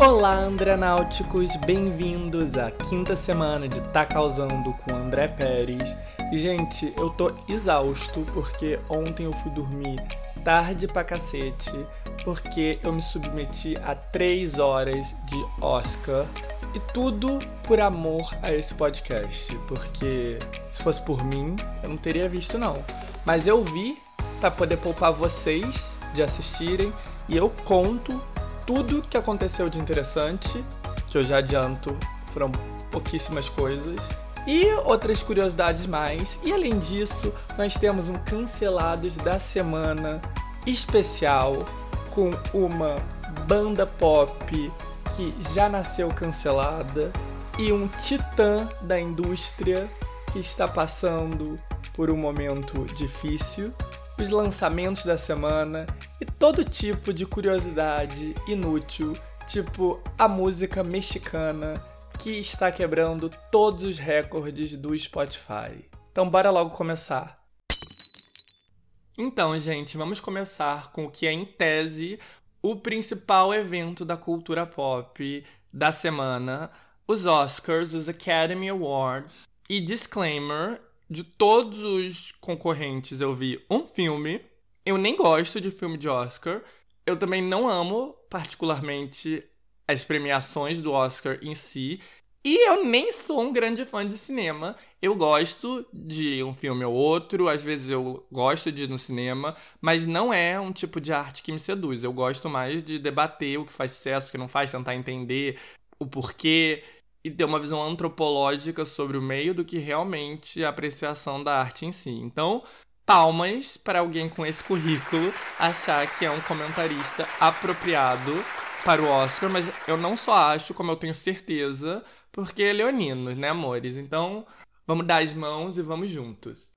Olá, Andrenáuticos! Bem-vindos à quinta semana de Tá Causando com André Pérez. Gente, eu tô exausto porque ontem eu fui dormir tarde pra cacete porque eu me submeti a três horas de Oscar e tudo por amor a esse podcast, porque se fosse por mim, eu não teria visto não. Mas eu vi para poder poupar vocês de assistirem e eu conto tudo que aconteceu de interessante, que eu já adianto, foram pouquíssimas coisas. E outras curiosidades mais. E além disso, nós temos um cancelados da semana especial com uma banda pop que já nasceu cancelada e um titã da indústria que está passando por um momento difícil, os lançamentos da semana e todo tipo de curiosidade inútil, tipo a música mexicana que está quebrando todos os recordes do Spotify. Então bora logo começar. Então, gente, vamos começar com o que é em tese o principal evento da cultura pop da semana, os Oscars, os Academy Awards. E disclaimer, de todos os concorrentes eu vi um filme. Eu nem gosto de filme de Oscar. Eu também não amo particularmente as premiações do Oscar em si. E eu nem sou um grande fã de cinema. Eu gosto de um filme ou outro, às vezes eu gosto de ir no cinema, mas não é um tipo de arte que me seduz. Eu gosto mais de debater o que faz sucesso, o que não faz, tentar entender o porquê e ter uma visão antropológica sobre o meio do que realmente a apreciação da arte em si. Então, palmas para alguém com esse currículo achar que é um comentarista apropriado para o Oscar, mas eu não só acho, como eu tenho certeza porque é leoninos, né, amores? Então, vamos dar as mãos e vamos juntos.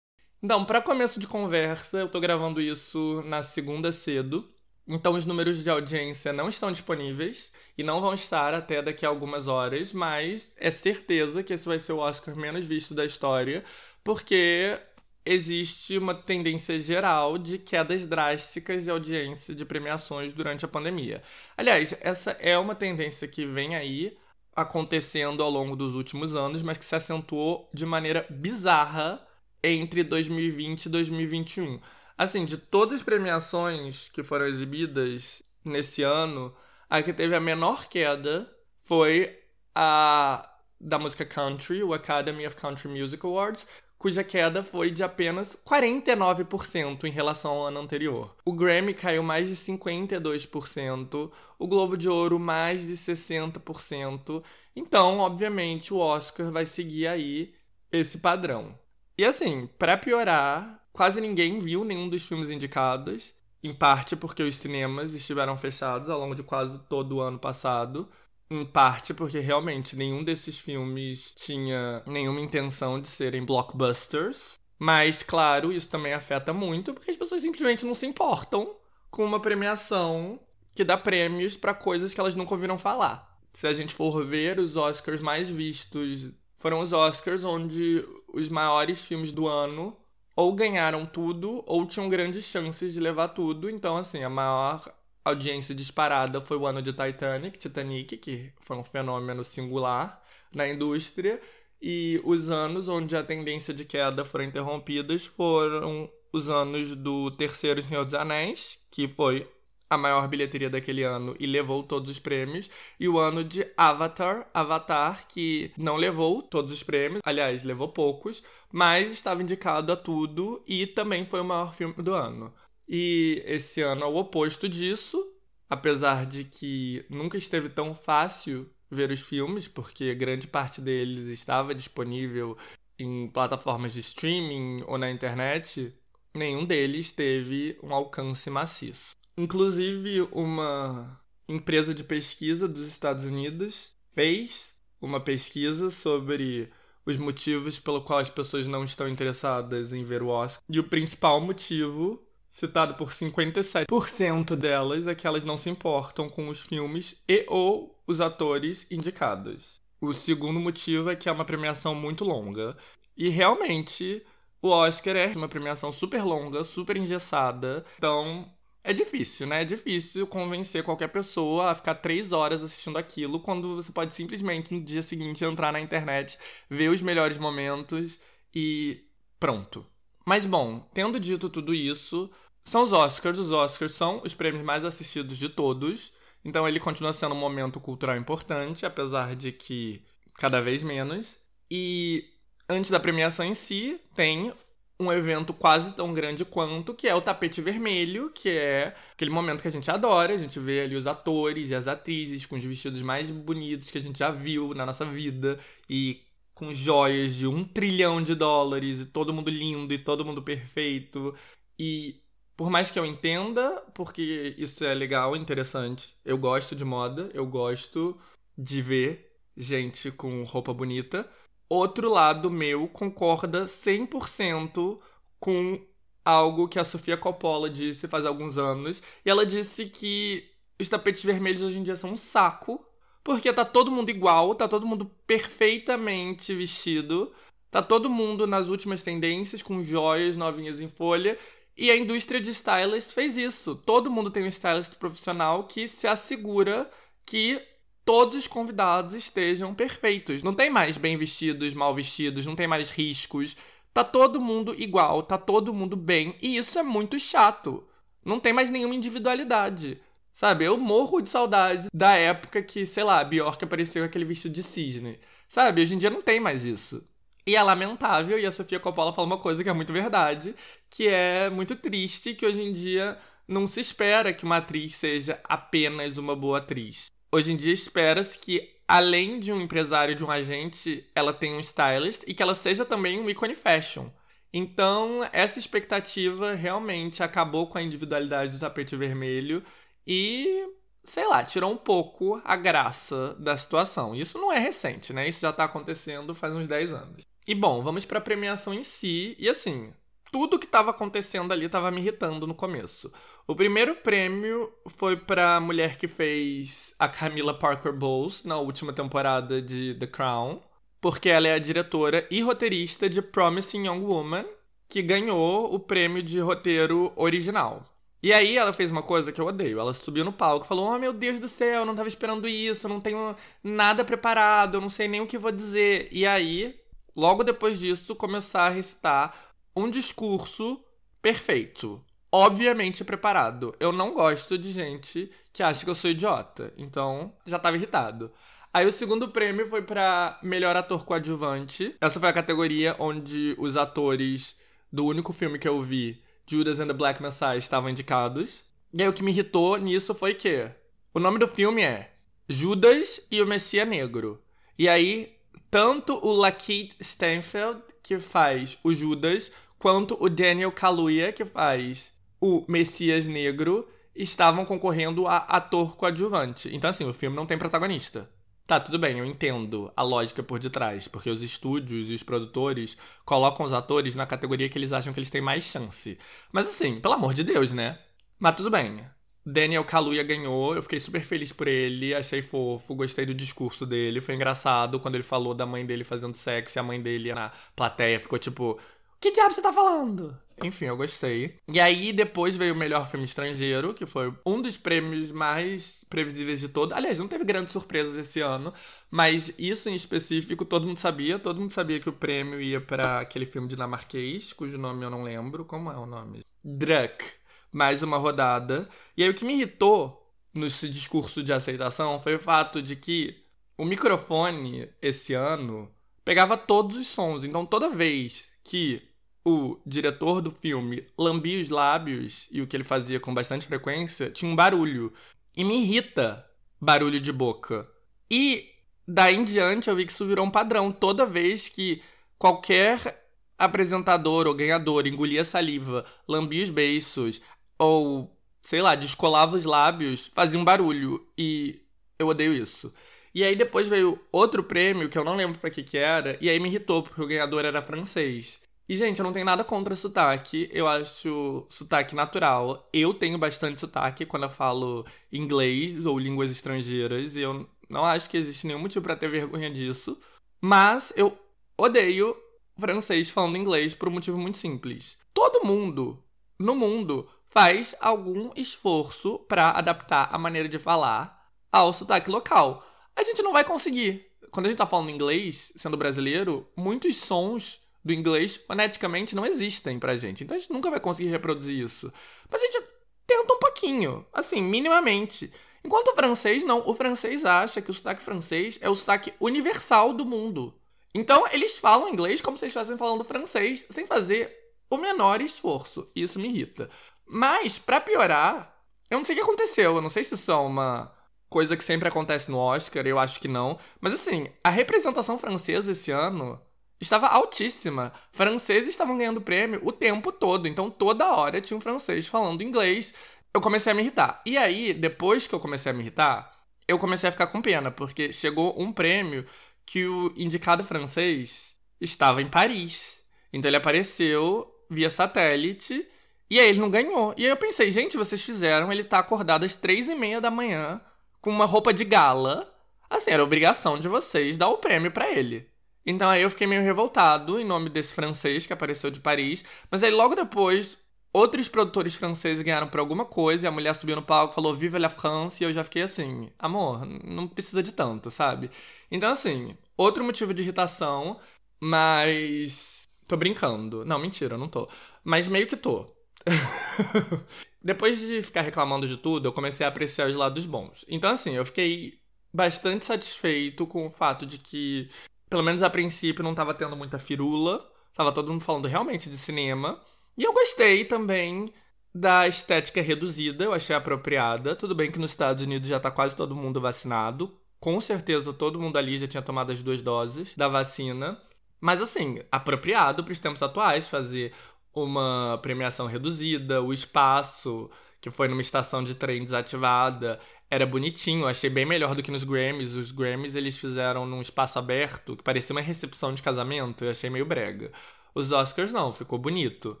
Então, para começo de conversa, eu tô gravando isso na segunda cedo. Então, os números de audiência não estão disponíveis e não vão estar até daqui a algumas horas, mas é certeza que esse vai ser o Oscar menos visto da história, porque existe uma tendência geral de quedas drásticas de audiência de premiações durante a pandemia. Aliás, essa é uma tendência que vem aí acontecendo ao longo dos últimos anos, mas que se acentuou de maneira bizarra entre 2020 e 2021. Assim, de todas as premiações que foram exibidas nesse ano, a que teve a menor queda foi a da música country, o Academy of Country Music Awards, cuja queda foi de apenas 49% em relação ao ano anterior. O Grammy caiu mais de 52%, o Globo de Ouro mais de 60%. Então, obviamente, o Oscar vai seguir aí esse padrão. E assim, para piorar, quase ninguém viu nenhum dos filmes indicados, em parte porque os cinemas estiveram fechados ao longo de quase todo o ano passado. Em parte porque realmente nenhum desses filmes tinha nenhuma intenção de serem blockbusters. Mas, claro, isso também afeta muito porque as pessoas simplesmente não se importam com uma premiação que dá prêmios para coisas que elas nunca ouviram falar. Se a gente for ver, os Oscars mais vistos foram os Oscars onde os maiores filmes do ano ou ganharam tudo ou tinham grandes chances de levar tudo. Então, assim, a maior audiência disparada foi o ano de Titanic, Titanic, que foi um fenômeno singular na indústria, e os anos onde a tendência de queda foram interrompidas foram os anos do Terceiro Senhor dos Anéis, que foi a maior bilheteria daquele ano e levou todos os prêmios, e o ano de Avatar, Avatar, que não levou todos os prêmios, aliás, levou poucos, mas estava indicado a tudo e também foi o maior filme do ano. E esse ano é o oposto disso, apesar de que nunca esteve tão fácil ver os filmes, porque grande parte deles estava disponível em plataformas de streaming ou na internet, nenhum deles teve um alcance maciço. Inclusive, uma empresa de pesquisa dos Estados Unidos fez uma pesquisa sobre os motivos pelo qual as pessoas não estão interessadas em ver o Oscar. E o principal motivo citado por 57% delas é que elas não se importam com os filmes e ou os atores indicados. O segundo motivo é que é uma premiação muito longa. E realmente, o Oscar é uma premiação super longa, super engessada. Então, é difícil, né? É difícil convencer qualquer pessoa a ficar três horas assistindo aquilo quando você pode simplesmente no dia seguinte entrar na internet, ver os melhores momentos e pronto. Mas bom, tendo dito tudo isso, são os Oscars. Os Oscars são os prêmios mais assistidos de todos. Então ele continua sendo um momento cultural importante, apesar de que cada vez menos. E antes da premiação em si, tem um evento quase tão grande quanto, que é o tapete vermelho, que é aquele momento que a gente adora, a gente vê ali os atores e as atrizes com os vestidos mais bonitos que a gente já viu na nossa vida e com joias de um trilhão de dólares e todo mundo lindo e todo mundo perfeito. E por mais que eu entenda, porque isso é legal, interessante, eu gosto de moda, eu gosto de ver gente com roupa bonita outro lado meu concorda 100% com algo que a Sofia Coppola disse faz alguns anos. E ela disse que os tapetes vermelhos hoje em dia são um saco, porque tá todo mundo igual, tá todo mundo perfeitamente vestido, tá todo mundo nas últimas tendências, com joias novinhas em folha. E a indústria de stylist fez isso. Todo mundo tem um stylist profissional que se assegura que todos os convidados estejam perfeitos. Não tem mais bem vestidos, mal vestidos, não tem mais riscos. Tá todo mundo igual, tá todo mundo bem, e isso é muito chato. Não tem mais nenhuma individualidade. Sabe, eu morro de saudade da época que, sei lá, a Bjork apareceu com aquele vestido de cisne. Sabe, hoje em dia não tem mais isso. E é lamentável, e a Sofia Coppola fala uma coisa que é muito verdade, que é muito triste que hoje em dia não se espera que uma atriz seja apenas uma boa atriz hoje em dia espera-se que, além de um empresário de um agente, ela tenha um stylist e que ela seja também um ícone fashion. Então, essa expectativa realmente acabou com a individualidade do tapete vermelho e, sei lá, tirou um pouco a graça da situação. Isso não é recente, né? Isso já tá acontecendo faz uns 10 anos. E bom, vamos para a premiação em si. E assim, tudo que estava acontecendo ali estava me irritando no começo. O primeiro prêmio foi para a mulher que fez a Camila Parker Bowles na última temporada de The Crown, porque ela é a diretora e roteirista de Promising Young Woman, que ganhou o prêmio de roteiro original. E aí ela fez uma coisa que eu odeio. Ela subiu no palco e falou: "Oh, meu Deus do céu, eu não estava esperando isso, eu não tenho nada preparado, eu não sei nem o que vou dizer". E aí, logo depois disso, começar a recitar um discurso perfeito. Obviamente preparado. Eu não gosto de gente que acha que eu sou idiota. Então, já tava irritado. Aí o segundo prêmio foi para melhor ator coadjuvante. Essa foi a categoria onde os atores do único filme que eu vi, Judas and the Black Messiah, estavam indicados. E aí o que me irritou nisso foi que o nome do filme é Judas e o Messias Negro. E aí tanto o Lakeith Stanfield, que faz o Judas, quanto o Daniel Kaluuya, que faz o Messias Negro, estavam concorrendo a ator coadjuvante. Então, assim, o filme não tem protagonista. Tá, tudo bem, eu entendo a lógica por detrás, porque os estúdios e os produtores colocam os atores na categoria que eles acham que eles têm mais chance. Mas assim, pelo amor de Deus, né? Mas tudo bem. Daniel Kaluuya ganhou, eu fiquei super feliz por ele, achei fofo, gostei do discurso dele, foi engraçado quando ele falou da mãe dele fazendo sexo e a mãe dele na plateia ficou tipo, que diabo você tá falando? Enfim, eu gostei. E aí depois veio o melhor filme estrangeiro, que foi um dos prêmios mais previsíveis de todo. Aliás, não teve grandes surpresas esse ano, mas isso em específico todo mundo sabia, todo mundo sabia que o prêmio ia para aquele filme dinamarquês, cujo nome eu não lembro, como é o nome? Druck mais uma rodada. E aí o que me irritou nesse discurso de aceitação foi o fato de que o microfone esse ano pegava todos os sons. Então toda vez que o diretor do filme lambia os lábios e o que ele fazia com bastante frequência, tinha um barulho. E me irrita barulho de boca. E daí em diante eu vi que isso virou um padrão. Toda vez que qualquer apresentador ou ganhador engolia saliva, lambia os beiços, ou, sei lá, descolava os lábios, fazia um barulho. E eu odeio isso. E aí depois veio outro prêmio, que eu não lembro para que que era, e aí me irritou, porque o ganhador era francês. E, gente, eu não tenho nada contra sotaque, eu acho sotaque natural. Eu tenho bastante sotaque quando eu falo inglês ou línguas estrangeiras, e eu não acho que existe nenhum motivo para ter vergonha disso. Mas eu odeio francês falando inglês por um motivo muito simples. Todo mundo no mundo faz algum esforço para adaptar a maneira de falar ao sotaque local. A gente não vai conseguir. Quando a gente tá falando inglês, sendo brasileiro, muitos sons do inglês foneticamente não existem pra gente. Então a gente nunca vai conseguir reproduzir isso. Mas a gente tenta um pouquinho, assim, minimamente. Enquanto o francês não, o francês acha que o sotaque francês é o sotaque universal do mundo. Então eles falam inglês como se estivessem falando francês, sem fazer o menor esforço. Isso me irrita. Mas, para piorar, eu não sei o que aconteceu. Eu não sei se isso é uma coisa que sempre acontece no Oscar, eu acho que não. Mas assim, a representação francesa esse ano estava altíssima. Franceses estavam ganhando prêmio o tempo todo, então toda hora tinha um francês falando inglês. Eu comecei a me irritar. E aí, depois que eu comecei a me irritar, eu comecei a ficar com pena, porque chegou um prêmio que o indicado francês estava em Paris. Então ele apareceu via satélite e aí ele não ganhou. E aí eu pensei, gente, vocês fizeram ele tá acordado às três e meia da manhã com uma roupa de gala. Assim, era obrigação de vocês dar o prêmio para ele. Então aí eu fiquei meio revoltado em nome desse francês que apareceu de Paris. Mas aí logo depois, outros produtores franceses ganharam por alguma coisa e a mulher subiu no palco falou Viva la France e eu já fiquei assim, amor, não precisa de tanto, sabe? Então assim, outro motivo de irritação, mas. Tô brincando. Não, mentira, não tô. Mas meio que tô. Depois de ficar reclamando de tudo, eu comecei a apreciar os lados bons. Então, assim, eu fiquei bastante satisfeito com o fato de que pelo menos a princípio não tava tendo muita firula. Tava todo mundo falando realmente de cinema. E eu gostei também da estética reduzida, eu achei apropriada. Tudo bem que nos Estados Unidos já tá quase todo mundo vacinado. Com certeza todo mundo ali já tinha tomado as duas doses da vacina. Mas assim, apropriado para os tempos atuais fazer uma premiação reduzida, o espaço que foi numa estação de trem desativada era bonitinho, achei bem melhor do que nos Grammys. Os Grammys eles fizeram num espaço aberto, que parecia uma recepção de casamento, eu achei meio brega. Os Oscars não, ficou bonito.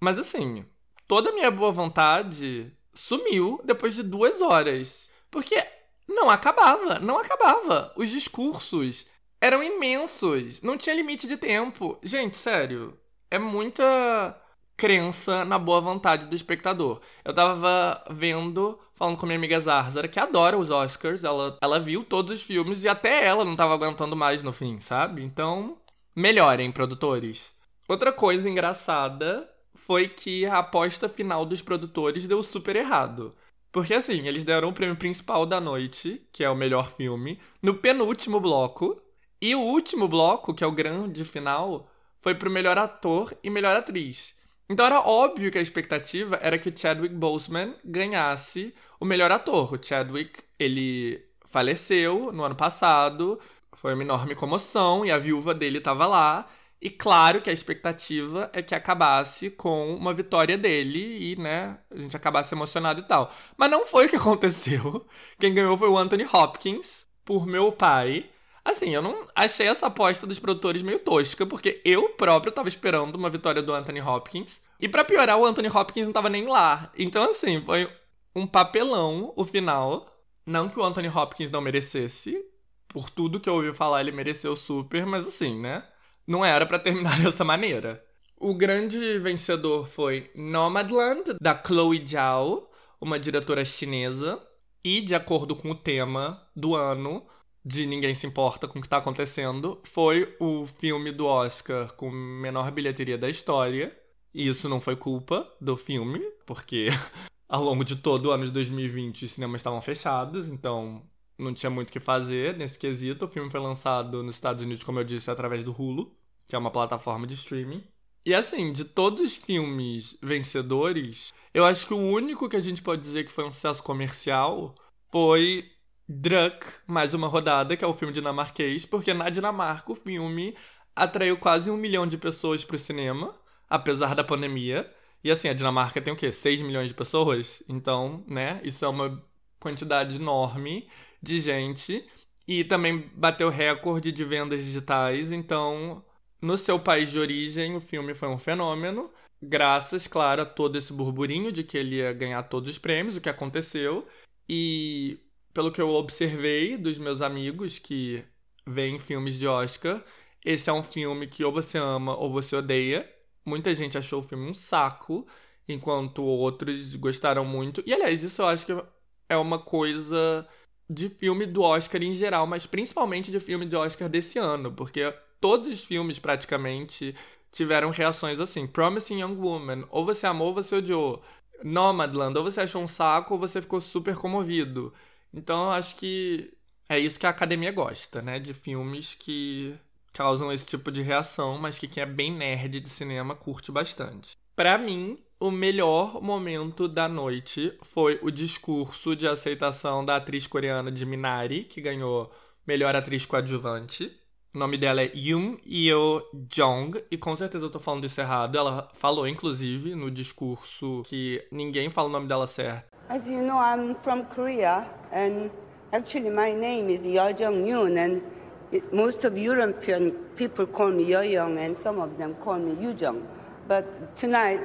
Mas assim, toda a minha boa vontade sumiu depois de duas horas. Porque não acabava, não acabava. Os discursos eram imensos, não tinha limite de tempo. Gente, sério, é muita crença na boa vontade do espectador. Eu tava vendo, falando com minha amiga Zarzara, que adora os Oscars, ela, ela viu todos os filmes e até ela não tava aguentando mais no fim, sabe? Então, melhorem, produtores. Outra coisa engraçada foi que a aposta final dos produtores deu super errado. Porque assim, eles deram o prêmio principal da noite, que é o melhor filme, no penúltimo bloco. E o último bloco, que é o grande final, foi pro melhor ator e melhor atriz. Então era óbvio que a expectativa era que o Chadwick Boseman ganhasse o melhor ator. O Chadwick, ele faleceu no ano passado, foi uma enorme comoção e a viúva dele estava lá. E claro que a expectativa é que acabasse com uma vitória dele e, né, a gente acabasse emocionado e tal. Mas não foi o que aconteceu. Quem ganhou foi o Anthony Hopkins, por meu pai. Assim, eu não achei essa aposta dos produtores meio tosca, porque eu próprio tava esperando uma vitória do Anthony Hopkins. E para piorar, o Anthony Hopkins não tava nem lá. Então, assim, foi um papelão o final. Não que o Anthony Hopkins não merecesse. Por tudo que eu ouvi falar, ele mereceu super, mas assim, né? Não era para terminar dessa maneira. O grande vencedor foi Nomadland, da Chloe Zhao, uma diretora chinesa. E, de acordo com o tema do ano, de Ninguém Se Importa com o que está acontecendo, foi o filme do Oscar com menor bilheteria da história. E isso não foi culpa do filme, porque ao longo de todo o ano de 2020 os cinemas estavam fechados, então não tinha muito o que fazer nesse quesito. O filme foi lançado nos Estados Unidos, como eu disse, através do Hulu, que é uma plataforma de streaming. E assim, de todos os filmes vencedores, eu acho que o único que a gente pode dizer que foi um sucesso comercial foi Druck, mais uma rodada, que é o filme dinamarquês, porque na Dinamarca o filme atraiu quase um milhão de pessoas para o cinema, apesar da pandemia. E assim, a Dinamarca tem o quê? 6 milhões de pessoas? Então, né, isso é uma quantidade enorme de gente. E também bateu recorde de vendas digitais, então, no seu país de origem, o filme foi um fenômeno. Graças, claro, a todo esse burburinho de que ele ia ganhar todos os prêmios, o que aconteceu. E pelo que eu observei dos meus amigos que veem filmes de Oscar, esse é um filme que ou você ama ou você odeia. Muita gente achou o filme um saco. enquanto outros gostaram muito. E aliás, isso eu acho que é uma coisa de filme do Oscar em geral, mas principalmente de filme de Oscar desse ano, porque todos os filmes praticamente tiveram reações assim. Promising Young Woman, ou você amou ou você odiou. Nomadland, ou você achou um saco ou você ficou super comovido. Então eu acho que é isso que a academia gosta, né? De filmes que causam esse tipo de reação, mas que quem é bem nerd de cinema curte bastante. Para mim, o melhor momento da noite foi o discurso de aceitação da atriz coreana de Minari, que ganhou melhor atriz coadjuvante. O nome dela é Yoon Yeo Jong, e com certeza eu tô falando isso errado. Ela falou, inclusive, no discurso que ninguém fala o nome dela certo. As you know, I'm from Korea, and actually my name is Yeo Jong Yoon, and it, most of European people call me Yeo Young, and some of them call me Yoo Jong. But tonight,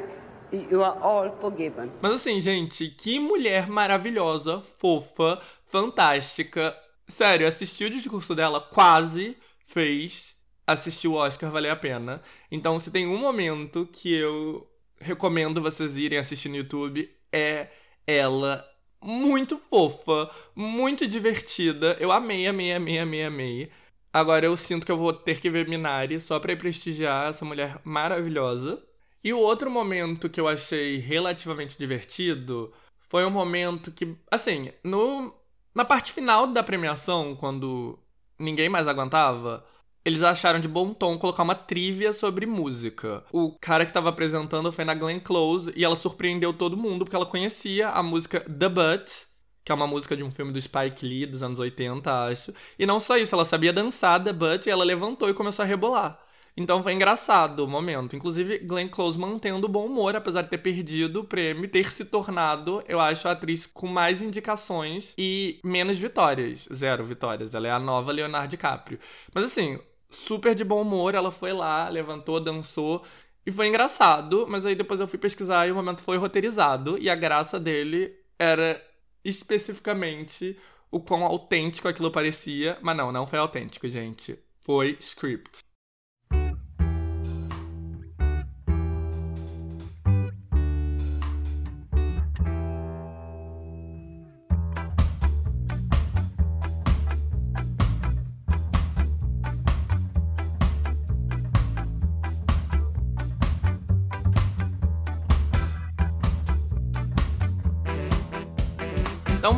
you are all forgiven. Mas assim, gente, que mulher maravilhosa, fofa, fantástica. Sério, assistir o discurso dela quase fez assistir o Oscar valer a pena. Então, se tem um momento que eu recomendo vocês irem assistir no YouTube, é ela muito fofa, muito divertida. Eu amei, amei, amei, amei, amei. Agora eu sinto que eu vou ter que ver Minari só pra ir prestigiar essa mulher maravilhosa. E o outro momento que eu achei relativamente divertido foi um momento que, assim, no, na parte final da premiação, quando ninguém mais aguentava, eles acharam de bom tom colocar uma trivia sobre música. O cara que estava apresentando foi na Glenn Close e ela surpreendeu todo mundo porque ela conhecia a música The Butt, que é uma música de um filme do Spike Lee dos anos 80, acho. E não só isso, ela sabia dançar The Butt e ela levantou e começou a rebolar. Então foi engraçado o momento. Inclusive, Glenn Close mantendo o bom humor, apesar de ter perdido o prêmio, ter se tornado, eu acho, a atriz com mais indicações e menos vitórias. Zero vitórias. Ela é a nova Leonardo DiCaprio. Mas assim, super de bom humor, ela foi lá, levantou, dançou. E foi engraçado, mas aí depois eu fui pesquisar e o momento foi roteirizado. E a graça dele era especificamente o quão autêntico aquilo parecia. Mas não, não foi autêntico, gente. Foi script.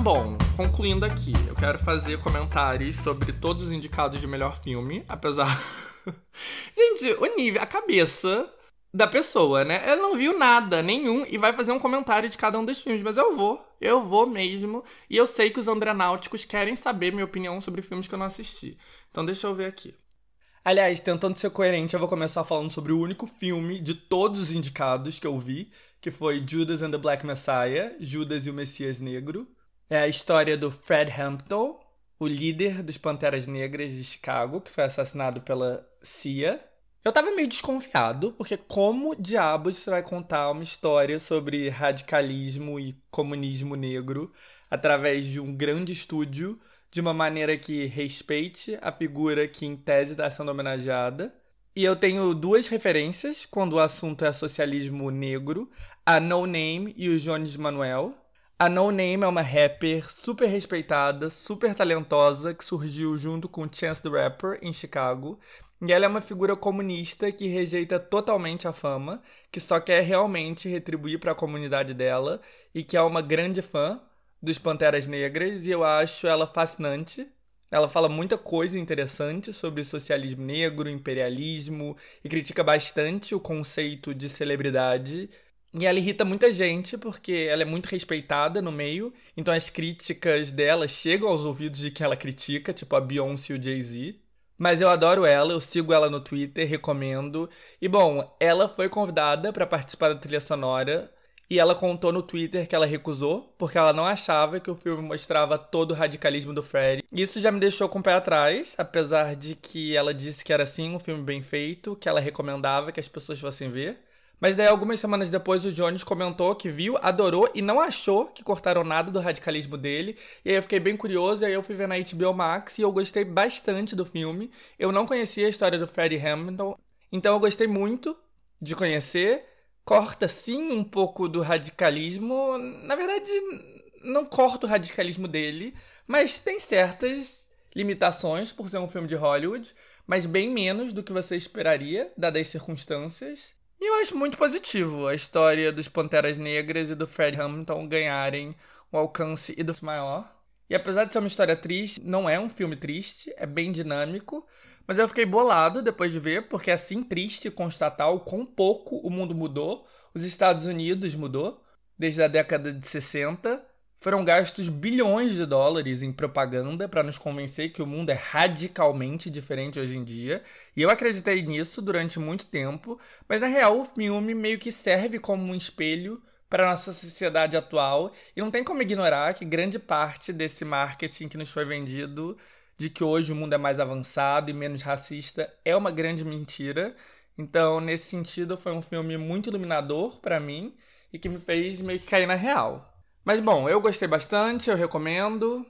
Bom, concluindo aqui, eu quero fazer comentários sobre todos os indicados de melhor filme, apesar. Gente, o nível, a cabeça da pessoa, né? Ela não viu nada, nenhum, e vai fazer um comentário de cada um dos filmes, mas eu vou, eu vou mesmo, e eu sei que os andranáuticos querem saber minha opinião sobre filmes que eu não assisti. Então deixa eu ver aqui. Aliás, tentando ser coerente, eu vou começar falando sobre o único filme de todos os indicados que eu vi, que foi Judas and the Black Messiah, Judas e o Messias Negro. É a história do Fred Hampton, o líder dos Panteras Negras de Chicago, que foi assassinado pela CIA. Eu tava meio desconfiado, porque como diabos você vai contar uma história sobre radicalismo e comunismo negro através de um grande estúdio de uma maneira que respeite a figura que em tese está sendo homenageada. E eu tenho duas referências quando o assunto é socialismo negro: a No Name e o Jones Manuel. A No Name é uma rapper super respeitada, super talentosa, que surgiu junto com Chance the Rapper em Chicago. E ela é uma figura comunista que rejeita totalmente a fama, que só quer realmente retribuir para a comunidade dela e que é uma grande fã dos Panteras Negras e eu acho ela fascinante. Ela fala muita coisa interessante sobre socialismo negro, imperialismo e critica bastante o conceito de celebridade e ela irrita muita gente porque ela é muito respeitada no meio, então as críticas dela chegam aos ouvidos de quem ela critica, tipo a Beyoncé e o Jay-Z. Mas eu adoro ela, eu sigo ela no Twitter, recomendo. E bom, ela foi convidada para participar da trilha sonora e ela contou no Twitter que ela recusou porque ela não achava que o filme mostrava todo o radicalismo do Fred. Isso já me deixou com o pé atrás, apesar de que ela disse que era sim um filme bem feito, que ela recomendava que as pessoas fossem ver. Mas daí, algumas semanas depois, o Jones comentou que viu, adorou e não achou que cortaram nada do radicalismo dele. E aí eu fiquei bem curioso, e aí eu fui ver na HBO Max e eu gostei bastante do filme. Eu não conhecia a história do Freddie Hamilton, então eu gostei muito de conhecer. corta sim um pouco do radicalismo. Na verdade, não corta o radicalismo dele, mas tem certas limitações por ser um filme de Hollywood, mas bem menos do que você esperaria, dadas as circunstâncias. Eu acho muito positivo a história dos Panteras Negras e do Fred Hampton ganharem um alcance e do maior. E apesar de ser uma história triste, não é um filme triste, é bem dinâmico. Mas eu fiquei bolado depois de ver, porque é assim triste constatar o quão pouco o mundo mudou. Os Estados Unidos mudou desde a década de 60. Foram gastos bilhões de dólares em propaganda para nos convencer que o mundo é radicalmente diferente hoje em dia. E eu acreditei nisso durante muito tempo, mas na real o filme meio que serve como um espelho para a nossa sociedade atual. E não tem como ignorar que grande parte desse marketing que nos foi vendido de que hoje o mundo é mais avançado e menos racista é uma grande mentira. Então, nesse sentido, foi um filme muito iluminador para mim e que me fez meio que cair na real. Mas bom, eu gostei bastante, eu recomendo.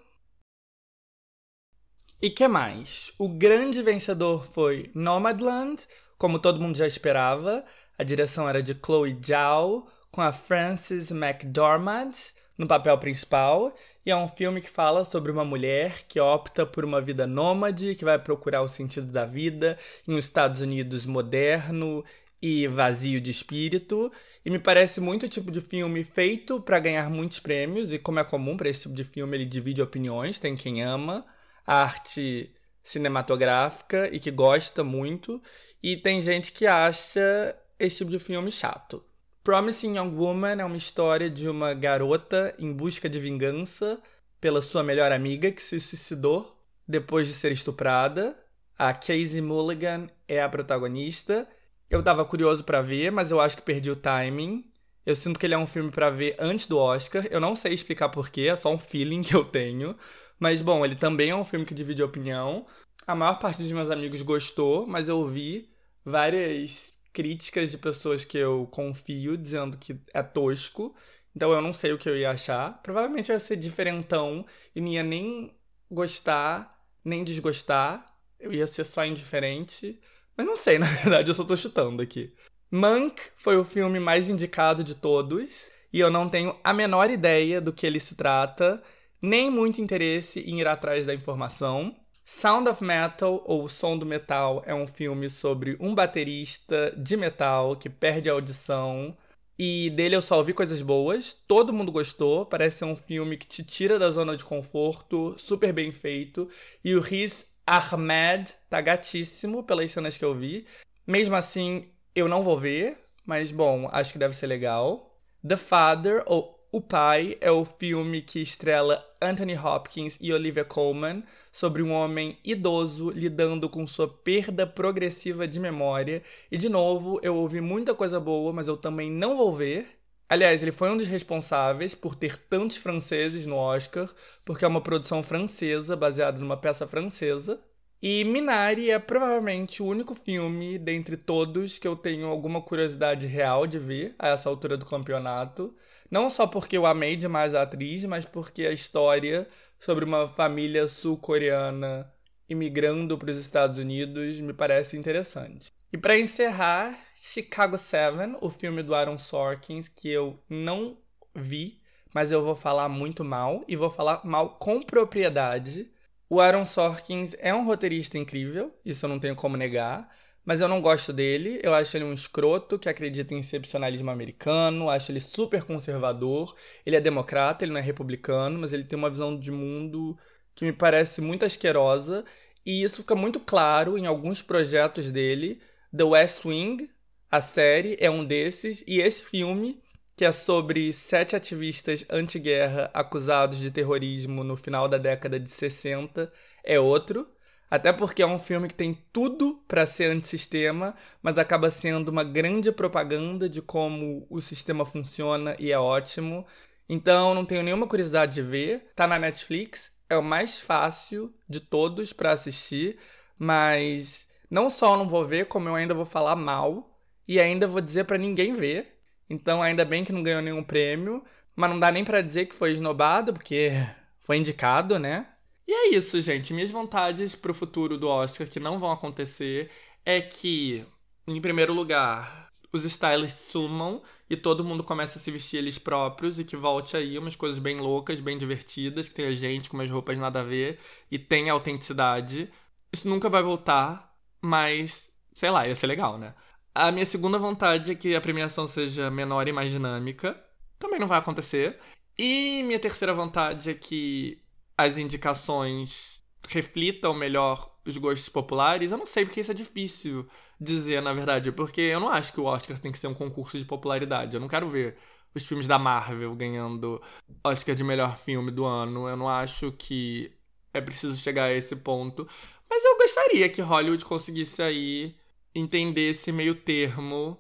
E que mais? O grande vencedor foi Nomadland, como todo mundo já esperava. A direção era de Chloe Zhao, com a Frances McDormand no papel principal. E é um filme que fala sobre uma mulher que opta por uma vida nômade, que vai procurar o sentido da vida em um Estados Unidos moderno e vazio de espírito. E me parece muito o tipo de filme feito para ganhar muitos prêmios. E como é comum para esse tipo de filme, ele divide opiniões. Tem quem ama a arte cinematográfica e que gosta muito. E tem gente que acha esse tipo de filme chato. Promising Young Woman é uma história de uma garota em busca de vingança pela sua melhor amiga que se suicidou depois de ser estuprada. A Casey Mulligan é a protagonista. Eu tava curioso para ver, mas eu acho que perdi o timing. Eu sinto que ele é um filme para ver antes do Oscar. Eu não sei explicar porquê, é só um feeling que eu tenho. Mas bom, ele também é um filme que divide opinião. A maior parte dos meus amigos gostou, mas eu vi várias críticas de pessoas que eu confio dizendo que é tosco. Então eu não sei o que eu ia achar. Provavelmente ia ser diferentão e não ia nem gostar, nem desgostar. Eu ia ser só indiferente. Mas não sei, na verdade, eu só tô chutando aqui. Monk foi o filme mais indicado de todos. E eu não tenho a menor ideia do que ele se trata, nem muito interesse em ir atrás da informação. Sound of Metal, ou Som do Metal, é um filme sobre um baterista de metal que perde a audição. E dele eu só ouvi coisas boas, todo mundo gostou, parece ser um filme que te tira da zona de conforto, super bem feito. E o Riz Ahmed tá gatíssimo pelas cenas que eu vi. Mesmo assim, eu não vou ver, mas bom, acho que deve ser legal. The Father, ou O Pai, é o filme que estrela Anthony Hopkins e Olivia Colman sobre um homem idoso lidando com sua perda progressiva de memória. E de novo, eu ouvi muita coisa boa, mas eu também não vou ver. Aliás, ele foi um dos responsáveis por ter tantos franceses no Oscar, porque é uma produção francesa baseada numa peça francesa. E Minari é provavelmente o único filme dentre todos que eu tenho alguma curiosidade real de ver a essa altura do campeonato. Não só porque eu amei demais a atriz, mas porque a história sobre uma família sul-coreana imigrando para os Estados Unidos me parece interessante. E para encerrar, Chicago 7, o filme do Aaron Sorkins, que eu não vi, mas eu vou falar muito mal e vou falar mal com propriedade. O Aaron Sorkins é um roteirista incrível, isso eu não tenho como negar mas eu não gosto dele. Eu acho ele um escroto que acredita em excepcionalismo americano, acho ele super conservador. Ele é democrata, ele não é republicano, mas ele tem uma visão de mundo que me parece muito asquerosa. E isso fica muito claro em alguns projetos dele. The West Wing, a série, é um desses. E esse filme, que é sobre sete ativistas anti-guerra acusados de terrorismo no final da década de 60, é outro. Até porque é um filme que tem tudo para ser antissistema, mas acaba sendo uma grande propaganda de como o sistema funciona e é ótimo. Então não tenho nenhuma curiosidade de ver. Tá na Netflix, é o mais fácil de todos para assistir, mas não só não vou ver, como eu ainda vou falar mal e ainda vou dizer para ninguém ver. Então ainda bem que não ganhou nenhum prêmio, mas não dá nem para dizer que foi esnobado, porque foi indicado, né? E é isso, gente. Minhas vontades pro futuro do Oscar, que não vão acontecer, é que, em primeiro lugar, os stylists sumam e todo mundo começa a se vestir eles próprios e que volte aí umas coisas bem loucas, bem divertidas, que tenha gente com umas roupas nada a ver e tenha autenticidade. Isso nunca vai voltar, mas sei lá, ia ser legal, né? A minha segunda vontade é que a premiação seja menor e mais dinâmica. Também não vai acontecer. E minha terceira vontade é que as indicações reflitam melhor os gostos populares. Eu não sei porque isso é difícil dizer, na verdade, porque eu não acho que o Oscar tem que ser um concurso de popularidade. Eu não quero ver os filmes da Marvel ganhando Oscar de melhor filme do ano. Eu não acho que é preciso chegar a esse ponto. Mas eu gostaria que Hollywood conseguisse aí entender esse meio termo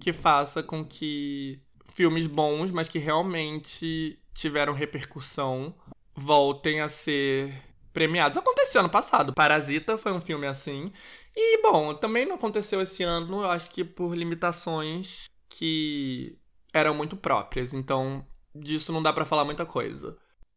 que faça com que filmes bons, mas que realmente tiveram repercussão, voltem a ser premiados. Aconteceu ano passado. Parasita foi um filme assim. E, bom, também não aconteceu esse ano, eu acho que por limitações que eram muito próprias. Então, disso não dá para falar muita coisa.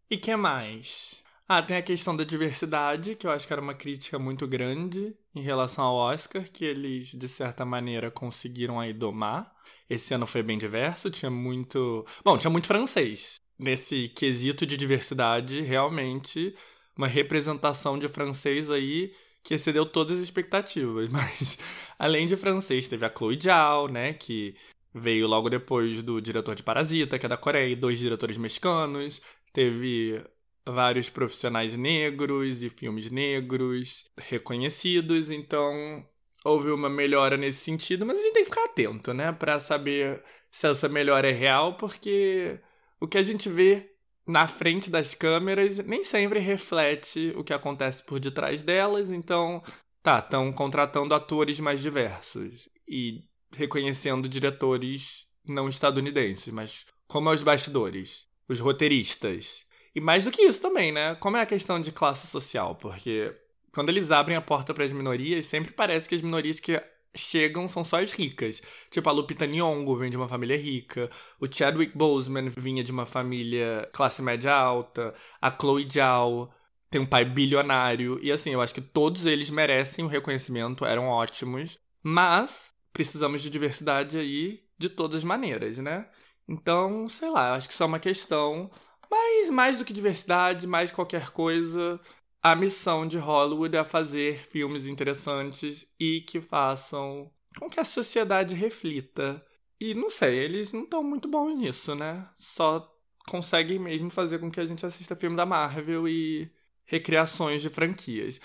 E que mais? Ah, tem a questão da diversidade, que eu acho que era uma crítica muito grande em relação ao Oscar, que eles, de certa maneira, conseguiram aí domar. Esse ano foi bem diverso, tinha muito. Bom, tinha muito francês. Nesse quesito de diversidade, realmente, uma representação de francês aí que excedeu todas as expectativas. Mas, além de francês, teve a Chloe Zhao, né? Que veio logo depois do diretor de Parasita, que é da Coreia, e dois diretores mexicanos. Teve vários profissionais negros e filmes negros reconhecidos, então houve uma melhora nesse sentido, mas a gente tem que ficar atento, né, para saber se essa melhora é real, porque o que a gente vê na frente das câmeras nem sempre reflete o que acontece por detrás delas, então tá, estão contratando atores mais diversos e reconhecendo diretores não estadunidenses, mas como é os bastidores, os roteiristas. E mais do que isso também, né? Como é a questão de classe social, porque quando eles abrem a porta para as minorias, sempre parece que as minorias que chegam são só as ricas. Tipo, a Lupita Nyong'o vem de uma família rica, o Chadwick Boseman vinha de uma família classe média alta, a Chloe Zhao tem um pai bilionário, e assim, eu acho que todos eles merecem o reconhecimento, eram ótimos, mas precisamos de diversidade aí de todas as maneiras, né? Então, sei lá, acho que isso é uma questão, mas mais do que diversidade, mais qualquer coisa, a missão de Hollywood é fazer filmes interessantes e que façam com que a sociedade reflita. E não sei, eles não estão muito bons nisso, né? Só conseguem mesmo fazer com que a gente assista filme da Marvel e recriações de franquias.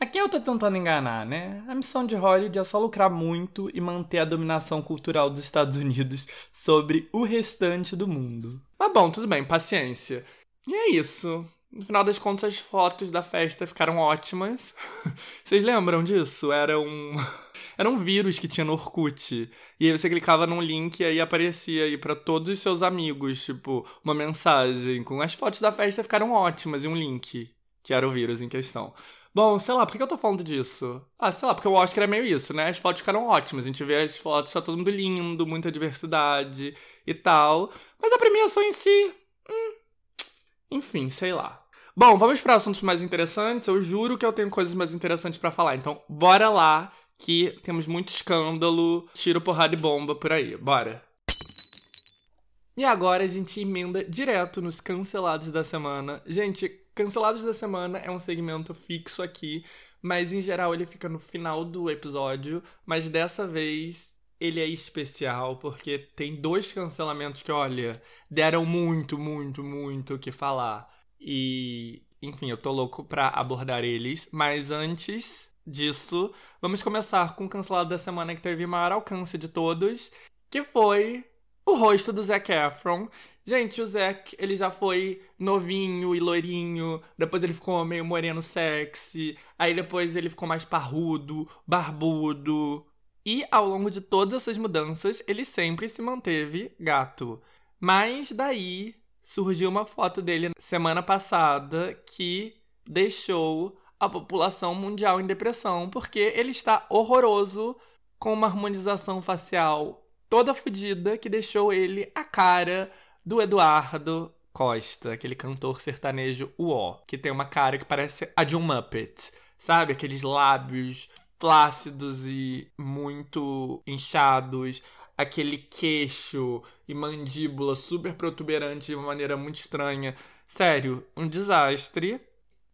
Aqui eu tô tentando enganar, né? A missão de Hollywood é só lucrar muito e manter a dominação cultural dos Estados Unidos sobre o restante do mundo. Mas bom, tudo bem, paciência. E é isso. No final das contas, as fotos da festa ficaram ótimas. Vocês lembram disso? Era um. Era um vírus que tinha no Orkut. E aí você clicava num link e aí aparecia aí para todos os seus amigos, tipo, uma mensagem com as fotos da festa ficaram ótimas e um link, que era o vírus em questão. Bom, sei lá, por que eu tô falando disso? Ah, sei lá, porque o Oscar é meio isso, né? As fotos ficaram ótimas. A gente vê as fotos, tá todo mundo lindo, muita diversidade e tal. Mas a premiação em si. Hum, enfim, sei lá. Bom, vamos para assuntos mais interessantes. Eu juro que eu tenho coisas mais interessantes para falar. Então, bora lá, que temos muito escândalo, tiro, porrada e bomba por aí. Bora. E agora a gente emenda direto nos cancelados da semana. Gente, cancelados da semana é um segmento fixo aqui, mas em geral ele fica no final do episódio. Mas dessa vez ele é especial porque tem dois cancelamentos que, olha, deram muito, muito, muito o que falar. E, enfim, eu tô louco pra abordar eles. Mas antes disso, vamos começar com o cancelado da semana que teve maior alcance de todos, que foi o rosto do Zac Efron. Gente, o Zac, ele já foi novinho e loirinho, depois ele ficou meio moreno sexy, aí depois ele ficou mais parrudo, barbudo, e ao longo de todas essas mudanças, ele sempre se manteve gato. Mas daí surgiu uma foto dele semana passada que deixou a população mundial em depressão, porque ele está horroroso com uma harmonização facial toda fodida que deixou ele a cara do Eduardo Costa, aquele cantor sertanejo uó, que tem uma cara que parece a de um Muppet, sabe? Aqueles lábios flácidos e muito inchados, aquele queixo e mandíbula super protuberante de uma maneira muito estranha. Sério, um desastre.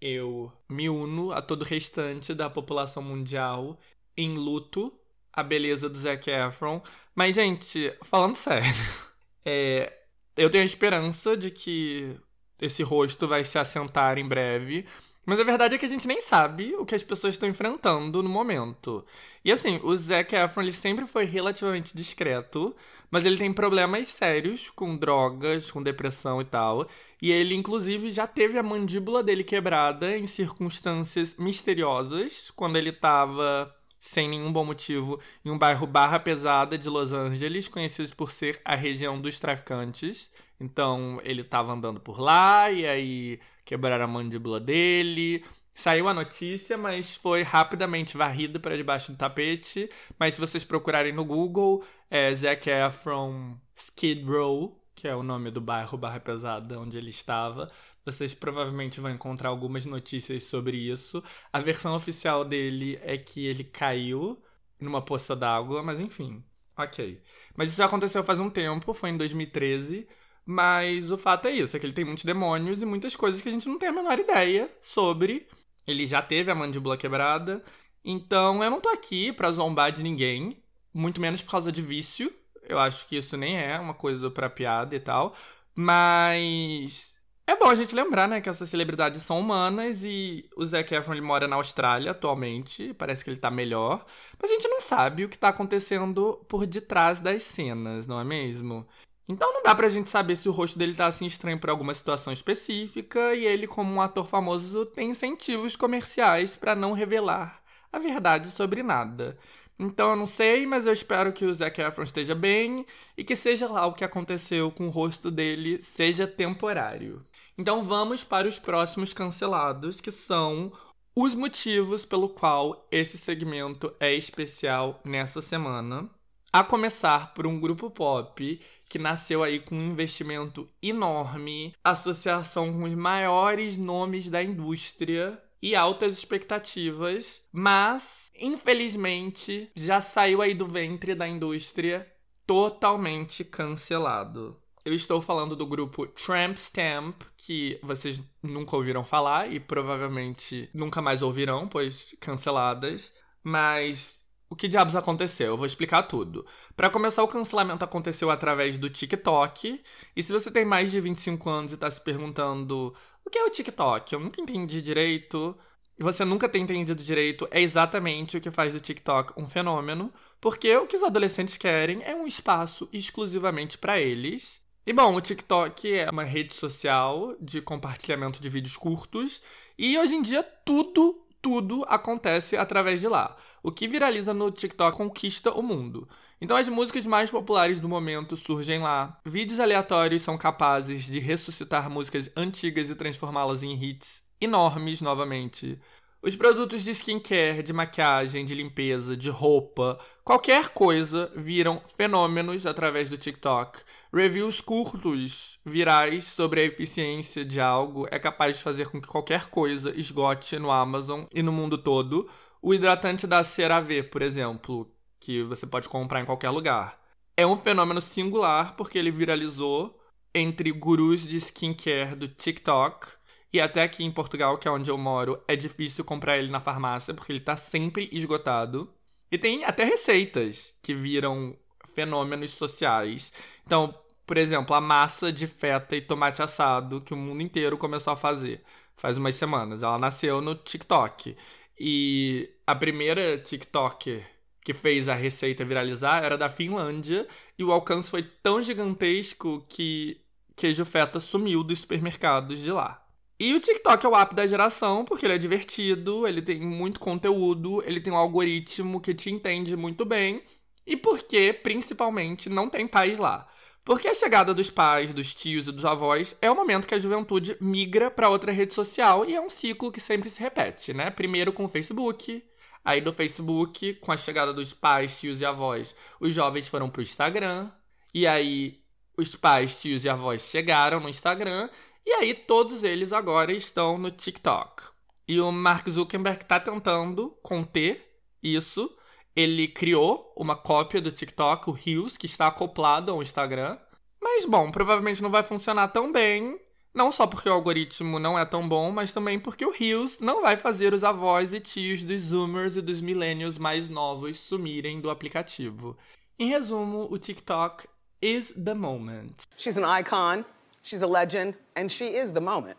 Eu me uno a todo o restante da população mundial em luto a beleza do Zac Efron. Mas, gente, falando sério, é, eu tenho a esperança de que esse rosto vai se assentar em breve. Mas a verdade é que a gente nem sabe o que as pessoas estão enfrentando no momento. E assim, o Zac Efron ele sempre foi relativamente discreto, mas ele tem problemas sérios com drogas, com depressão e tal. E ele, inclusive, já teve a mandíbula dele quebrada em circunstâncias misteriosas, quando ele tava sem nenhum bom motivo em um bairro barra pesada de Los Angeles, conhecido por ser a região dos traficantes. Então ele estava andando por lá e aí quebraram a mandíbula dele. Saiu a notícia, mas foi rapidamente varrido para debaixo do tapete. Mas se vocês procurarem no Google, é Zac Efron Skid Row, que é o nome do bairro Barra Pesada onde ele estava, vocês provavelmente vão encontrar algumas notícias sobre isso. A versão oficial dele é que ele caiu numa poça d'água, mas enfim, ok. Mas isso já aconteceu faz um tempo, foi em 2013. Mas o fato é isso, é que ele tem muitos demônios e muitas coisas que a gente não tem a menor ideia sobre. Ele já teve a mandíbula quebrada. Então eu não tô aqui pra zombar de ninguém, muito menos por causa de vício. Eu acho que isso nem é uma coisa pra piada e tal. Mas é bom a gente lembrar, né, que essas celebridades são humanas e o Zac Efron ele mora na Austrália atualmente, parece que ele tá melhor, mas a gente não sabe o que tá acontecendo por detrás das cenas, não é mesmo? Então não dá pra gente saber se o rosto dele tá assim estranho por alguma situação específica e ele, como um ator famoso, tem incentivos comerciais para não revelar a verdade sobre nada. Então eu não sei, mas eu espero que o Zac Efron esteja bem e que seja lá o que aconteceu com o rosto dele seja temporário. Então vamos para os próximos cancelados, que são os motivos pelo qual esse segmento é especial nessa semana. A começar por um grupo pop que nasceu aí com um investimento enorme, associação com os maiores nomes da indústria e altas expectativas, mas infelizmente já saiu aí do ventre da indústria totalmente cancelado. Eu estou falando do grupo Tramp Stamp, que vocês nunca ouviram falar e provavelmente nunca mais ouvirão, pois canceladas. Mas o que diabos aconteceu? Eu vou explicar tudo. Para começar, o cancelamento aconteceu através do TikTok. E se você tem mais de 25 anos e está se perguntando o que é o TikTok, eu nunca entendi direito. Você nunca tem entendido direito, é exatamente o que faz do TikTok um fenômeno, porque o que os adolescentes querem é um espaço exclusivamente para eles. E bom, o TikTok é uma rede social de compartilhamento de vídeos curtos e hoje em dia tudo, tudo acontece através de lá. O que viraliza no TikTok conquista o mundo. Então as músicas mais populares do momento surgem lá. Vídeos aleatórios são capazes de ressuscitar músicas antigas e transformá-las em hits enormes novamente. Os produtos de skincare, de maquiagem, de limpeza, de roupa, qualquer coisa viram fenômenos através do TikTok. Reviews curtos, virais sobre a eficiência de algo é capaz de fazer com que qualquer coisa esgote no Amazon e no mundo todo. O hidratante da CeraVe, por exemplo, que você pode comprar em qualquer lugar. É um fenômeno singular porque ele viralizou entre gurus de skincare do TikTok e até aqui em Portugal, que é onde eu moro, é difícil comprar ele na farmácia, porque ele tá sempre esgotado. E tem até receitas que viram fenômenos sociais. Então, por exemplo, a massa de feta e tomate assado que o mundo inteiro começou a fazer faz umas semanas. Ela nasceu no TikTok. E a primeira TikToker que fez a receita viralizar era da Finlândia. E o alcance foi tão gigantesco que queijo feta sumiu dos supermercados de lá. E o TikTok é o app da geração, porque ele é divertido, ele tem muito conteúdo, ele tem um algoritmo que te entende muito bem, e porque, principalmente, não tem pais lá. Porque a chegada dos pais, dos tios e dos avós é o momento que a juventude migra para outra rede social e é um ciclo que sempre se repete, né? Primeiro com o Facebook, aí do Facebook, com a chegada dos pais, tios e avós, os jovens foram pro Instagram, e aí os pais, tios e avós chegaram no Instagram e aí todos eles agora estão no TikTok. E o Mark Zuckerberg está tentando conter isso, ele criou uma cópia do TikTok, o Reels, que está acoplado ao Instagram. Mas, bom, provavelmente não vai funcionar tão bem. Não só porque o algoritmo não é tão bom, mas também porque o Reels não vai fazer os avós e tios dos Zoomers e dos millennials mais novos sumirem do aplicativo. Em resumo, o TikTok is the moment. She's an icon, she's a legend, and she is the moment.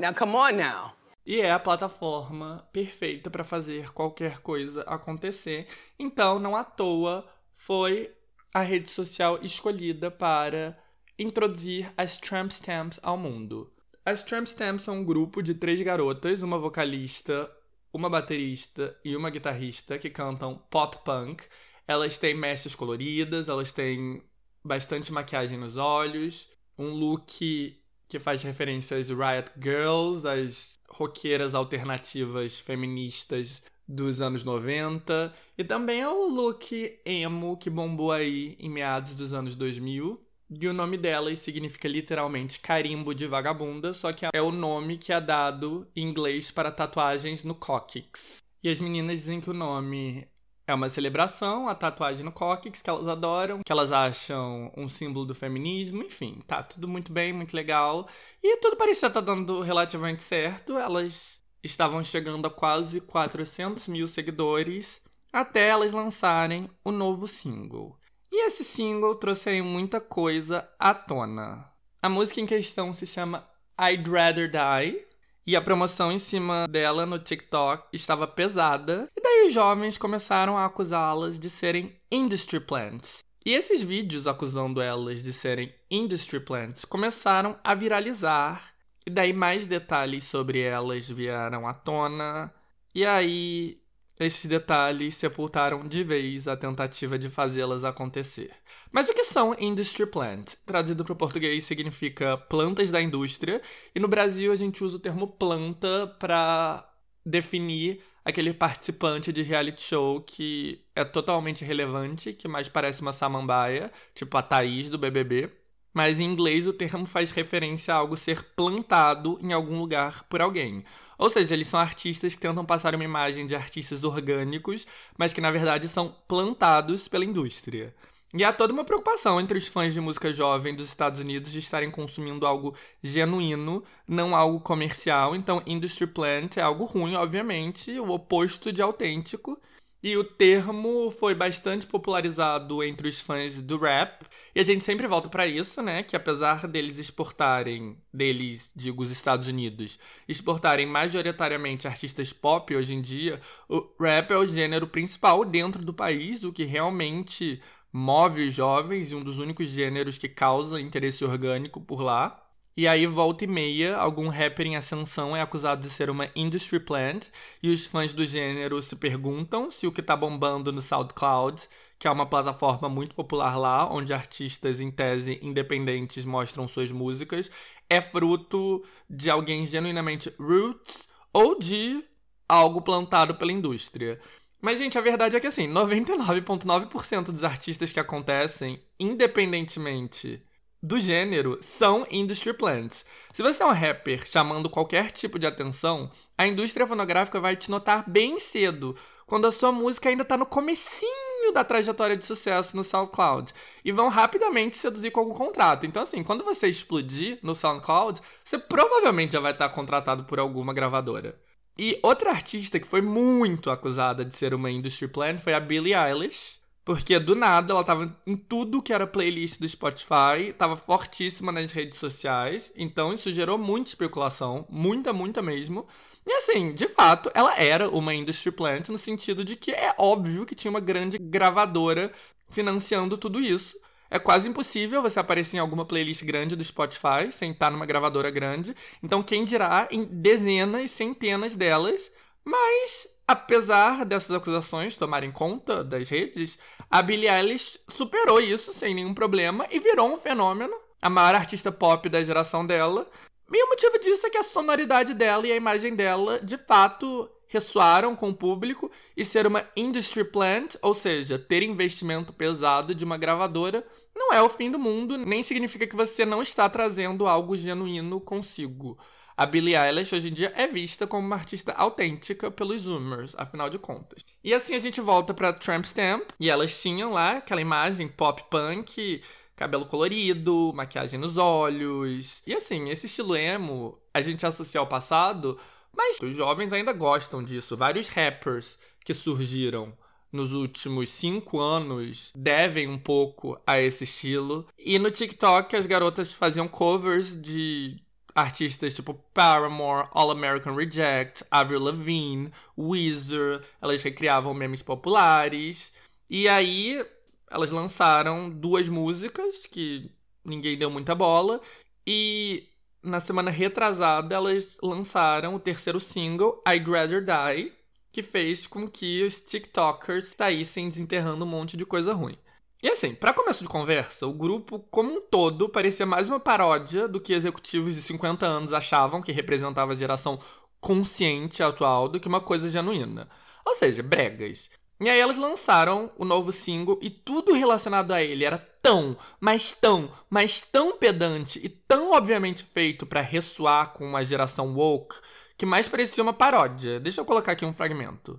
Now come on now. E é a plataforma perfeita para fazer qualquer coisa acontecer. Então, não à toa, foi a rede social escolhida para introduzir as Tramp Stamps ao mundo. As Tramp Stamps são um grupo de três garotas, uma vocalista, uma baterista e uma guitarrista que cantam pop punk. Elas têm mechas coloridas, elas têm bastante maquiagem nos olhos, um look que faz referência às Riot Girls, as roqueiras alternativas feministas dos anos 90, e também ao look emo que bombou aí em meados dos anos 2000. E o nome delas significa literalmente carimbo de vagabunda, só que é o nome que é dado em inglês para tatuagens no cóccix. E as meninas dizem que o nome é uma celebração, a tatuagem no cóccix, que elas adoram, que elas acham um símbolo do feminismo, enfim, tá tudo muito bem, muito legal. E tudo parecia estar tá dando relativamente certo. Elas estavam chegando a quase 400 mil seguidores até elas lançarem o novo single. E esse single trouxe aí muita coisa à tona. A música em questão se chama I'd Rather Die, e a promoção em cima dela no TikTok estava pesada. E daí os jovens começaram a acusá-las de serem industry plants. E esses vídeos acusando elas de serem industry plants começaram a viralizar. E daí mais detalhes sobre elas vieram à tona. E aí esses detalhes sepultaram de vez a tentativa de fazê-las acontecer. Mas o que são industry plants? Traduzido para o português significa plantas da indústria, e no Brasil a gente usa o termo planta para definir aquele participante de reality show que é totalmente relevante, que mais parece uma samambaia, tipo a Thaís do BBB. Mas em inglês o termo faz referência a algo ser plantado em algum lugar por alguém. Ou seja, eles são artistas que tentam passar uma imagem de artistas orgânicos, mas que na verdade são plantados pela indústria. E há toda uma preocupação entre os fãs de música jovem dos Estados Unidos de estarem consumindo algo genuíno, não algo comercial. Então, industry plant é algo ruim, obviamente, o oposto de autêntico. E o termo foi bastante popularizado entre os fãs do rap. E a gente sempre volta para isso, né? Que apesar deles exportarem, deles, digo, os Estados Unidos, exportarem majoritariamente artistas pop hoje em dia, o rap é o gênero principal dentro do país, o que realmente move os jovens e um dos únicos gêneros que causa interesse orgânico por lá. E aí, volta e meia, algum rapper em ascensão é acusado de ser uma industry plant, e os fãs do gênero se perguntam se o que tá bombando no SoundCloud, que é uma plataforma muito popular lá, onde artistas em tese independentes mostram suas músicas, é fruto de alguém genuinamente roots ou de algo plantado pela indústria. Mas, gente, a verdade é que, assim, 99,9% dos artistas que acontecem, independentemente do gênero são industry plants. Se você é um rapper chamando qualquer tipo de atenção, a indústria fonográfica vai te notar bem cedo, quando a sua música ainda está no comecinho da trajetória de sucesso no SoundCloud, e vão rapidamente seduzir com algum contrato. Então assim, quando você explodir no SoundCloud, você provavelmente já vai estar contratado por alguma gravadora. E outra artista que foi muito acusada de ser uma industry plant foi a Billie Eilish, porque do nada ela tava em tudo que era playlist do Spotify, tava fortíssima nas redes sociais, então isso gerou muita especulação, muita, muita mesmo. E assim, de fato, ela era uma industry plant no sentido de que é óbvio que tinha uma grande gravadora financiando tudo isso. É quase impossível você aparecer em alguma playlist grande do Spotify sem estar numa gravadora grande. Então, quem dirá em dezenas, centenas delas. Mas apesar dessas acusações tomarem conta das redes, a Billie Eilish superou isso sem nenhum problema e virou um fenômeno, a maior artista pop da geração dela. E o motivo disso é que a sonoridade dela e a imagem dela, de fato, ressoaram com o público e ser uma industry plant, ou seja, ter investimento pesado de uma gravadora, não é o fim do mundo, nem significa que você não está trazendo algo genuíno consigo. A Billie Eilish hoje em dia é vista como uma artista autêntica pelos Zoomers, afinal de contas. E assim a gente volta para Tramp Stamp, e elas tinham lá aquela imagem pop punk, cabelo colorido, maquiagem nos olhos. E assim, esse estilo emo a gente associa ao passado, mas os jovens ainda gostam disso. Vários rappers que surgiram nos últimos cinco anos devem um pouco a esse estilo. E no TikTok as garotas faziam covers de artistas tipo Paramore, All American Reject, Avril Lavigne, Weezer, elas recriavam memes populares. E aí elas lançaram duas músicas que ninguém deu muita bola e na semana retrasada elas lançaram o terceiro single, I'd Rather Die, que fez com que os TikTokers saíssem desenterrando um monte de coisa ruim. E assim, para começo de conversa, o grupo como um todo parecia mais uma paródia do que executivos de 50 anos achavam que representava a geração consciente atual do que uma coisa genuína. Ou seja, bregas. E aí elas lançaram o novo single e tudo relacionado a ele era tão, mas tão, mas tão pedante e tão obviamente feito para ressoar com uma geração woke que mais parecia uma paródia. Deixa eu colocar aqui um fragmento.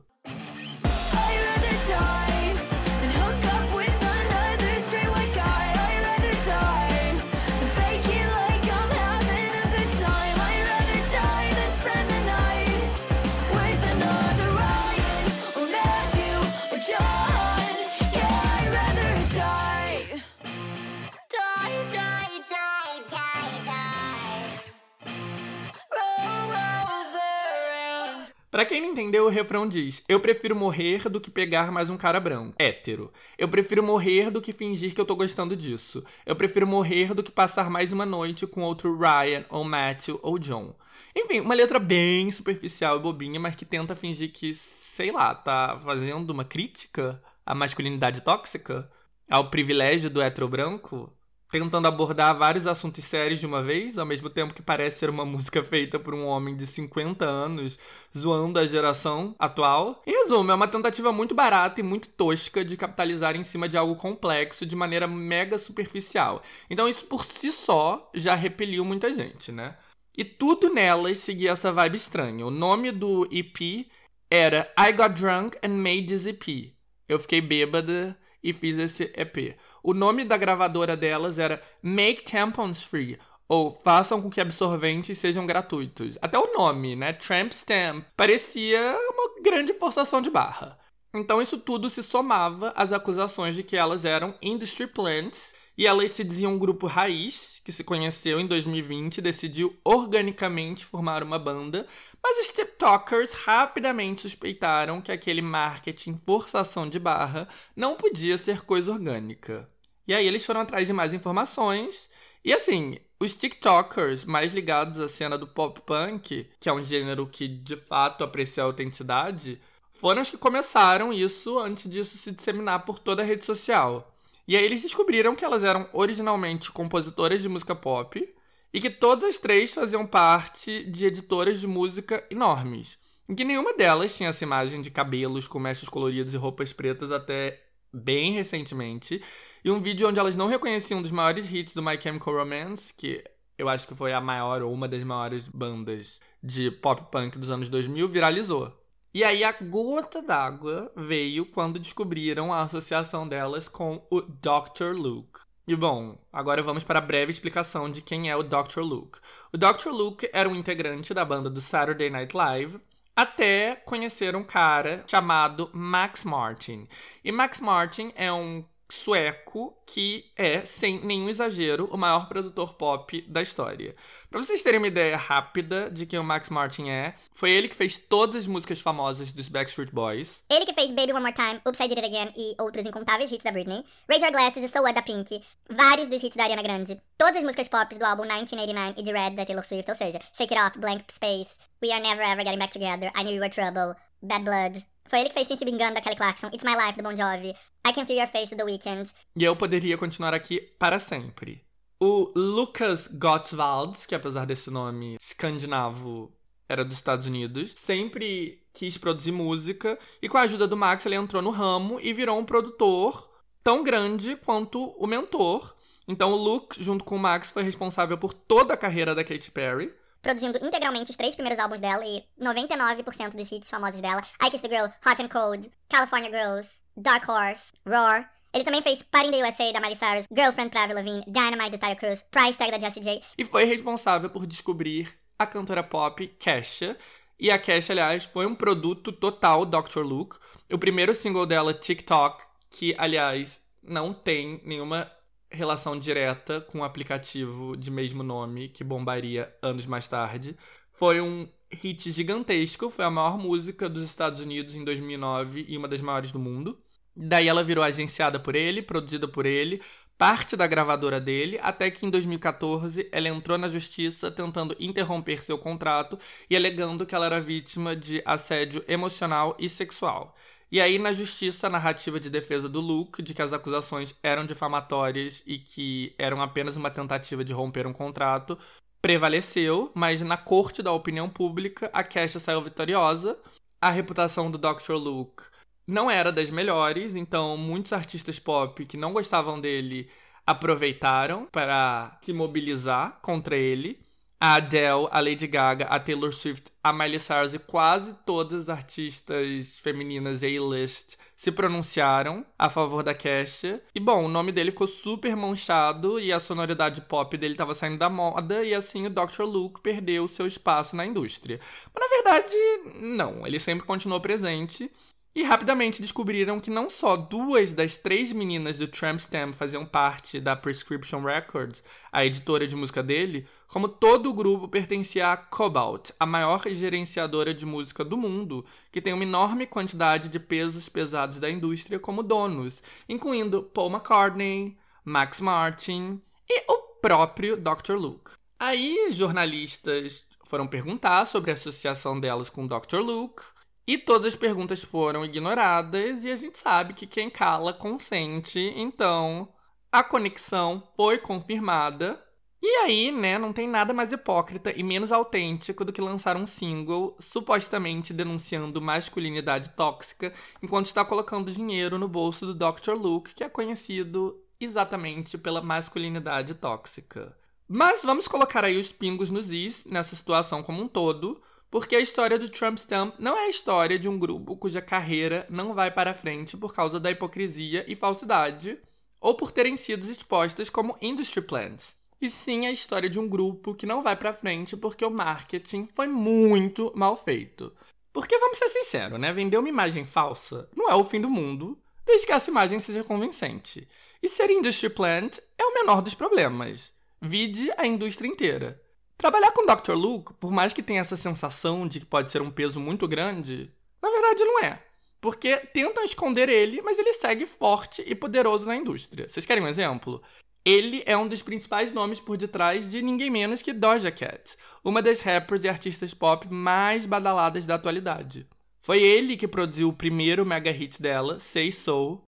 Pra quem não entendeu, o refrão diz: Eu prefiro morrer do que pegar mais um cara branco. Hétero. Eu prefiro morrer do que fingir que eu tô gostando disso. Eu prefiro morrer do que passar mais uma noite com outro Ryan, ou Matthew, ou John. Enfim, uma letra bem superficial e bobinha, mas que tenta fingir que, sei lá, tá fazendo uma crítica à masculinidade tóxica, ao privilégio do hétero branco tentando abordar vários assuntos sérios de uma vez, ao mesmo tempo que parece ser uma música feita por um homem de 50 anos, zoando a geração atual. Em resumo, é uma tentativa muito barata e muito tosca de capitalizar em cima de algo complexo de maneira mega superficial. Então isso por si só já repeliu muita gente, né? E tudo nelas seguia essa vibe estranha. O nome do EP era I Got Drunk and Made This EP. Eu fiquei bêbada e fiz esse EP. O nome da gravadora delas era Make Tampons Free, ou façam com que absorventes sejam gratuitos. Até o nome, né? Tramp Stamp, parecia uma grande forçação de barra. Então isso tudo se somava às acusações de que elas eram industry plants e elas se diziam um grupo raiz, que se conheceu em 2020 e decidiu organicamente formar uma banda, mas os TikTokers rapidamente suspeitaram que aquele marketing forçação de barra não podia ser coisa orgânica. E aí eles foram atrás de mais informações. E assim, os TikTokers mais ligados à cena do pop punk, que é um gênero que de fato aprecia a autenticidade, foram os que começaram isso antes disso se disseminar por toda a rede social. E aí eles descobriram que elas eram originalmente compositoras de música pop e que todas as três faziam parte de editoras de música enormes, em que nenhuma delas tinha essa imagem de cabelos com mechas coloridas e roupas pretas até bem recentemente, e um vídeo onde elas não reconheciam um dos maiores hits do My Chemical Romance, que eu acho que foi a maior ou uma das maiores bandas de pop punk dos anos 2000, viralizou. E aí a gota d'água veio quando descobriram a associação delas com o Dr. Luke. E bom, agora vamos para a breve explicação de quem é o Dr. Luke. O Dr. Luke era um integrante da banda do Saturday Night Live, até conhecer um cara chamado Max Martin. E Max Martin é um sueco que é, sem nenhum exagero, o maior produtor pop da história. Para vocês terem uma ideia rápida de quem o Max Martin é, foi ele que fez todas as músicas famosas dos Backstreet Boys. Ele que fez Baby One More Time, Oops I Did It Again e outros incontáveis hits da Britney. Raise Your Glasses e So What da Pink. Vários dos hits da Ariana Grande. Todas as músicas pop do álbum 1989 e de Red da Taylor Swift, ou seja, Shake It Off, Blank Space, We Are Never Ever Getting Back Together, I Knew You Were Trouble, Bad Blood. Foi ele que fez Since Been Gone da Kelly Clarkson, It's My Life do Bon Jovi, I Can Feel Your Face do The Weeknd. E eu poderia continuar aqui para sempre. O Lucas Gottwald, que apesar desse nome escandinavo era dos Estados Unidos, sempre quis produzir música e com a ajuda do Max ele entrou no ramo e virou um produtor tão grande quanto o mentor. Então o Luke, junto com o Max, foi responsável por toda a carreira da Katy Perry, produzindo integralmente os três primeiros álbuns dela e 99% dos hits famosos dela. I Kiss the Girl, Hot and Cold, California Girls, Dark Horse, Roar. Ele também fez Party in the USA da Miley Cyrus, Girlfriend pra Avril Lavigne, Dynamite do Tyler Cruz, Price Tag da Jessie J. E foi responsável por descobrir a cantora pop Kesha. E a Kesha, aliás, foi um produto total Dr. Luke. O primeiro single dela, TikTok, que, aliás, não tem nenhuma relação direta com o aplicativo de mesmo nome que bombaria anos mais tarde. Foi um hit gigantesco, foi a maior música dos Estados Unidos em 2009 e uma das maiores do mundo. Daí ela virou agenciada por ele, produzida por ele, parte da gravadora dele, até que em 2014 ela entrou na justiça tentando interromper seu contrato e alegando que ela era vítima de assédio emocional e sexual. E aí, na justiça, a narrativa de defesa do Luke, de que as acusações eram difamatórias e que eram apenas uma tentativa de romper um contrato, prevaleceu, mas na corte da opinião pública, a Kesha saiu vitoriosa. A reputação do Dr. Luke não era das melhores, então muitos artistas pop que não gostavam dele aproveitaram para se mobilizar contra ele a Adele, a Lady Gaga, a Taylor Swift, a Miley Cyrus e quase todas as artistas femininas A-list se pronunciaram a favor da Kesha. E bom, o nome dele ficou super manchado e a sonoridade pop dele estava saindo da moda e assim o Dr. Luke perdeu seu espaço na indústria. Mas na verdade, não, ele sempre continuou presente e rapidamente descobriram que não só duas das três meninas do Tramp Stamp faziam parte da Prescription Records, a editora de música dele, como todo o grupo pertencia à Cobalt, a maior gerenciadora de música do mundo, que tem uma enorme quantidade de pesos pesados da indústria como donos, incluindo Paul McCartney, Max Martin e o próprio Dr. Luke. Aí, jornalistas foram perguntar sobre a associação delas com Dr. Luke, e todas as perguntas foram ignoradas e a gente sabe que quem cala consente, então a conexão foi confirmada. E aí, né, não tem nada mais hipócrita e menos autêntico do que lançar um single supostamente denunciando masculinidade tóxica enquanto está colocando dinheiro no bolso do Dr. Luke, que é conhecido exatamente pela masculinidade tóxica. Mas vamos colocar aí os pingos nos is nessa situação como um todo. Porque a história do Trump Stamp não é a história de um grupo cuja carreira não vai para frente por causa da hipocrisia e falsidade, ou por terem sido expostas como industry plants. E sim a história de um grupo que não vai para frente porque o marketing foi muito mal feito. Porque vamos ser sinceros, né? Vender uma imagem falsa não é o fim do mundo, desde que essa imagem seja convincente. E ser industry plant é o menor dos problemas. Vide a indústria inteira. Trabalhar com Dr. Luke, por mais que tenha essa sensação de que pode ser um peso muito grande, na verdade não é. Porque tentam esconder ele, mas ele segue forte e poderoso na indústria. Vocês querem um exemplo? Ele é um dos principais nomes por detrás de ninguém menos que Doja Cat, uma das rappers e artistas pop mais badaladas da atualidade. Foi ele que produziu o primeiro mega hit dela, Say So.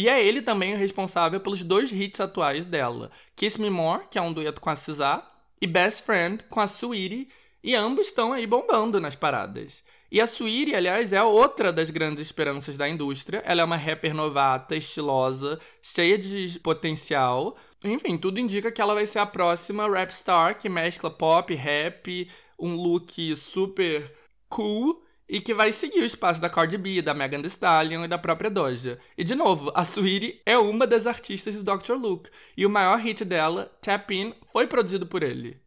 E é ele também o responsável pelos dois hits atuais dela, Kiss Me More, que é um dueto com a SZA, e Best Friend com a Sweetie, e ambos estão aí bombando nas paradas. E a Sweetie, aliás, é outra das grandes esperanças da indústria. Ela é uma rapper novata, estilosa, cheia de potencial. Enfim, tudo indica que ela vai ser a próxima rap star que mescla pop, rap, um look super cool e que vai seguir o espaço da Cardi B, da Megan Thee Stallion e da própria Doja. E de novo, a Sweetie é uma das artistas do Dr. Luke, e o maior hit dela, Tap In, foi produzido por ele.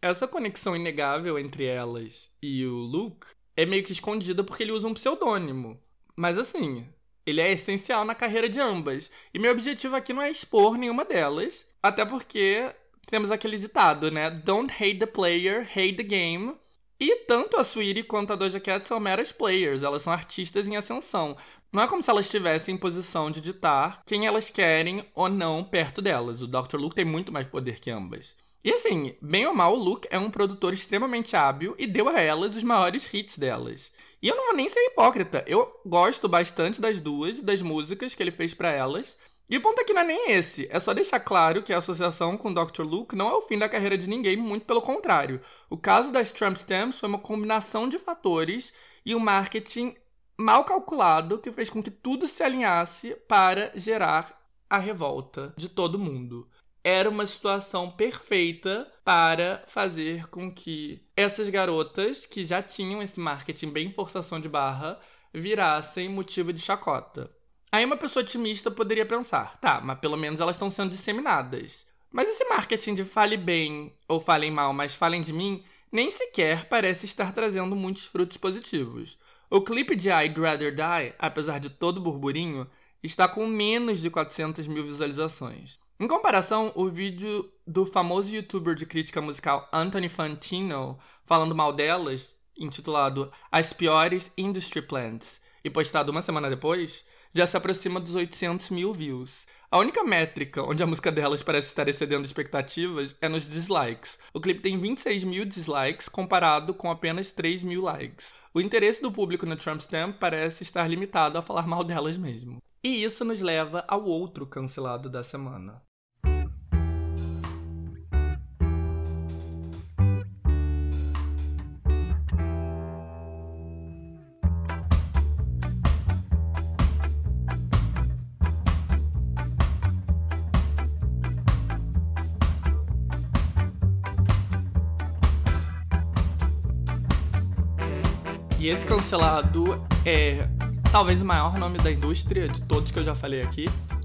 Essa conexão inegável entre elas e o Luke é meio que escondida porque ele usa um pseudônimo. Mas assim, ele é essencial na carreira de ambas. E meu objetivo aqui não é expor nenhuma delas, até porque temos aquele ditado, né? Don't hate the player, hate the game. E tanto a Sweetie quanto a Doja Cat são meras players, elas são artistas em ascensão. Não é como se elas estivessem em posição de ditar quem elas querem ou não perto delas. O Dr. Luke tem muito mais poder que ambas. E assim, bem ou mal, o Luke é um produtor extremamente hábil e deu a elas os maiores hits delas. E eu não vou nem ser hipócrita, eu gosto bastante das duas, das músicas que ele fez para elas. E o ponto aqui não é nem esse, é só deixar claro que a associação com Dr. Luke não é o fim da carreira de ninguém, muito pelo contrário. O caso das Trump Stamps foi uma combinação de fatores e um marketing mal calculado que fez com que tudo se alinhasse para gerar a revolta de todo mundo era uma situação perfeita para fazer com que essas garotas, que já tinham esse marketing bem forçação de barra, virassem motivo de chacota. Aí uma pessoa otimista poderia pensar, tá, mas pelo menos elas estão sendo disseminadas. Mas esse marketing de fale bem ou falem mal, mas falem de mim, nem sequer parece estar trazendo muitos frutos positivos. O clipe de I'd Rather Die, apesar de todo burburinho, está com menos de 400 mil visualizações. Em comparação, o vídeo do famoso youtuber de crítica musical Anthony Fantino falando mal delas, intitulado As Piores Industry Plants, e postado uma semana depois, já se aproxima dos 800 mil views. A única métrica onde a música delas parece estar excedendo expectativas é nos dislikes. O clipe tem 26 mil dislikes comparado com apenas 3 mil likes. O interesse do público no Trump Stamp parece estar limitado a falar mal delas mesmo. E isso nos leva ao outro cancelado da semana. Esse cancelado é talvez o maior nome da indústria de todos que eu já falei aqui.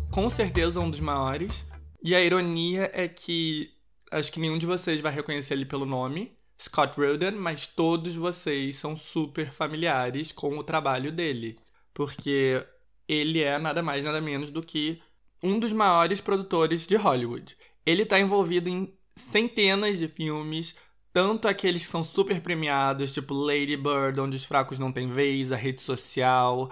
Com certeza um dos maiores. E a ironia é que acho que nenhum de vocês vai reconhecer ele pelo nome, Scott Rudin, mas todos vocês são super familiares com o trabalho dele. Porque ele é nada mais nada menos do que um dos maiores produtores de Hollywood. Ele está envolvido em centenas de filmes, tanto aqueles que são super premiados, tipo Lady Bird, onde os fracos não têm vez, a rede social,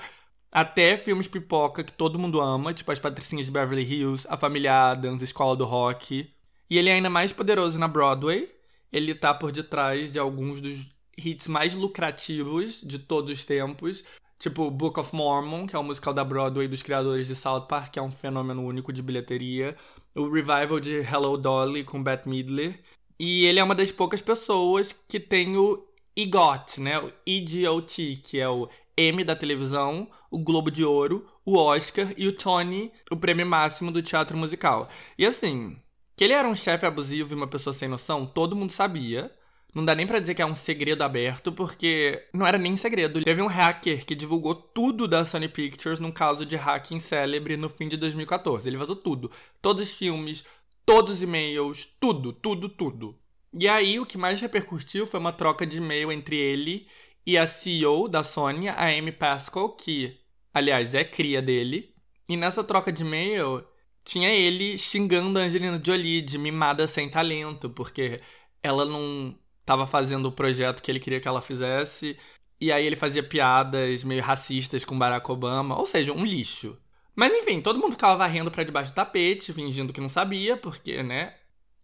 até filmes pipoca que todo mundo ama, tipo As Patricinhas de Beverly Hills, A Família Adams, Escola do Rock. E ele é ainda mais poderoso na Broadway. Ele tá por detrás de alguns dos hits mais lucrativos de todos os tempos, tipo Book of Mormon, que é o um musical da Broadway dos criadores de South Park, que é um fenômeno único de bilheteria, o revival de Hello Dolly com Bette Midler, e ele é uma das poucas pessoas que tem o EGOT, né? O EGOT, que é o M da televisão, o Globo de Ouro, o Oscar e o Tony, o prêmio máximo do teatro musical. E assim, que ele era um chefe abusivo e uma pessoa sem noção, todo mundo sabia. Não dá nem para dizer que é um segredo aberto, porque não era nem segredo. Teve um hacker que divulgou tudo da Sony Pictures num caso de hacking célebre no fim de 2014. Ele vazou tudo. Todos os filmes, todos os e-mails, tudo, tudo, tudo. E aí o que mais repercutiu foi uma troca de e-mail entre ele e a CEO da Sony, a Amy Pascal, que, aliás, é cria dele. E nessa troca de e-mail tinha ele xingando a Angelina Jolie de mimada sem talento, porque ela não estava fazendo o projeto que ele queria que ela fizesse. E aí ele fazia piadas meio racistas com Barack Obama, ou seja, um lixo. Mas enfim, todo mundo ficava varrendo para debaixo do tapete, fingindo que não sabia, porque, né?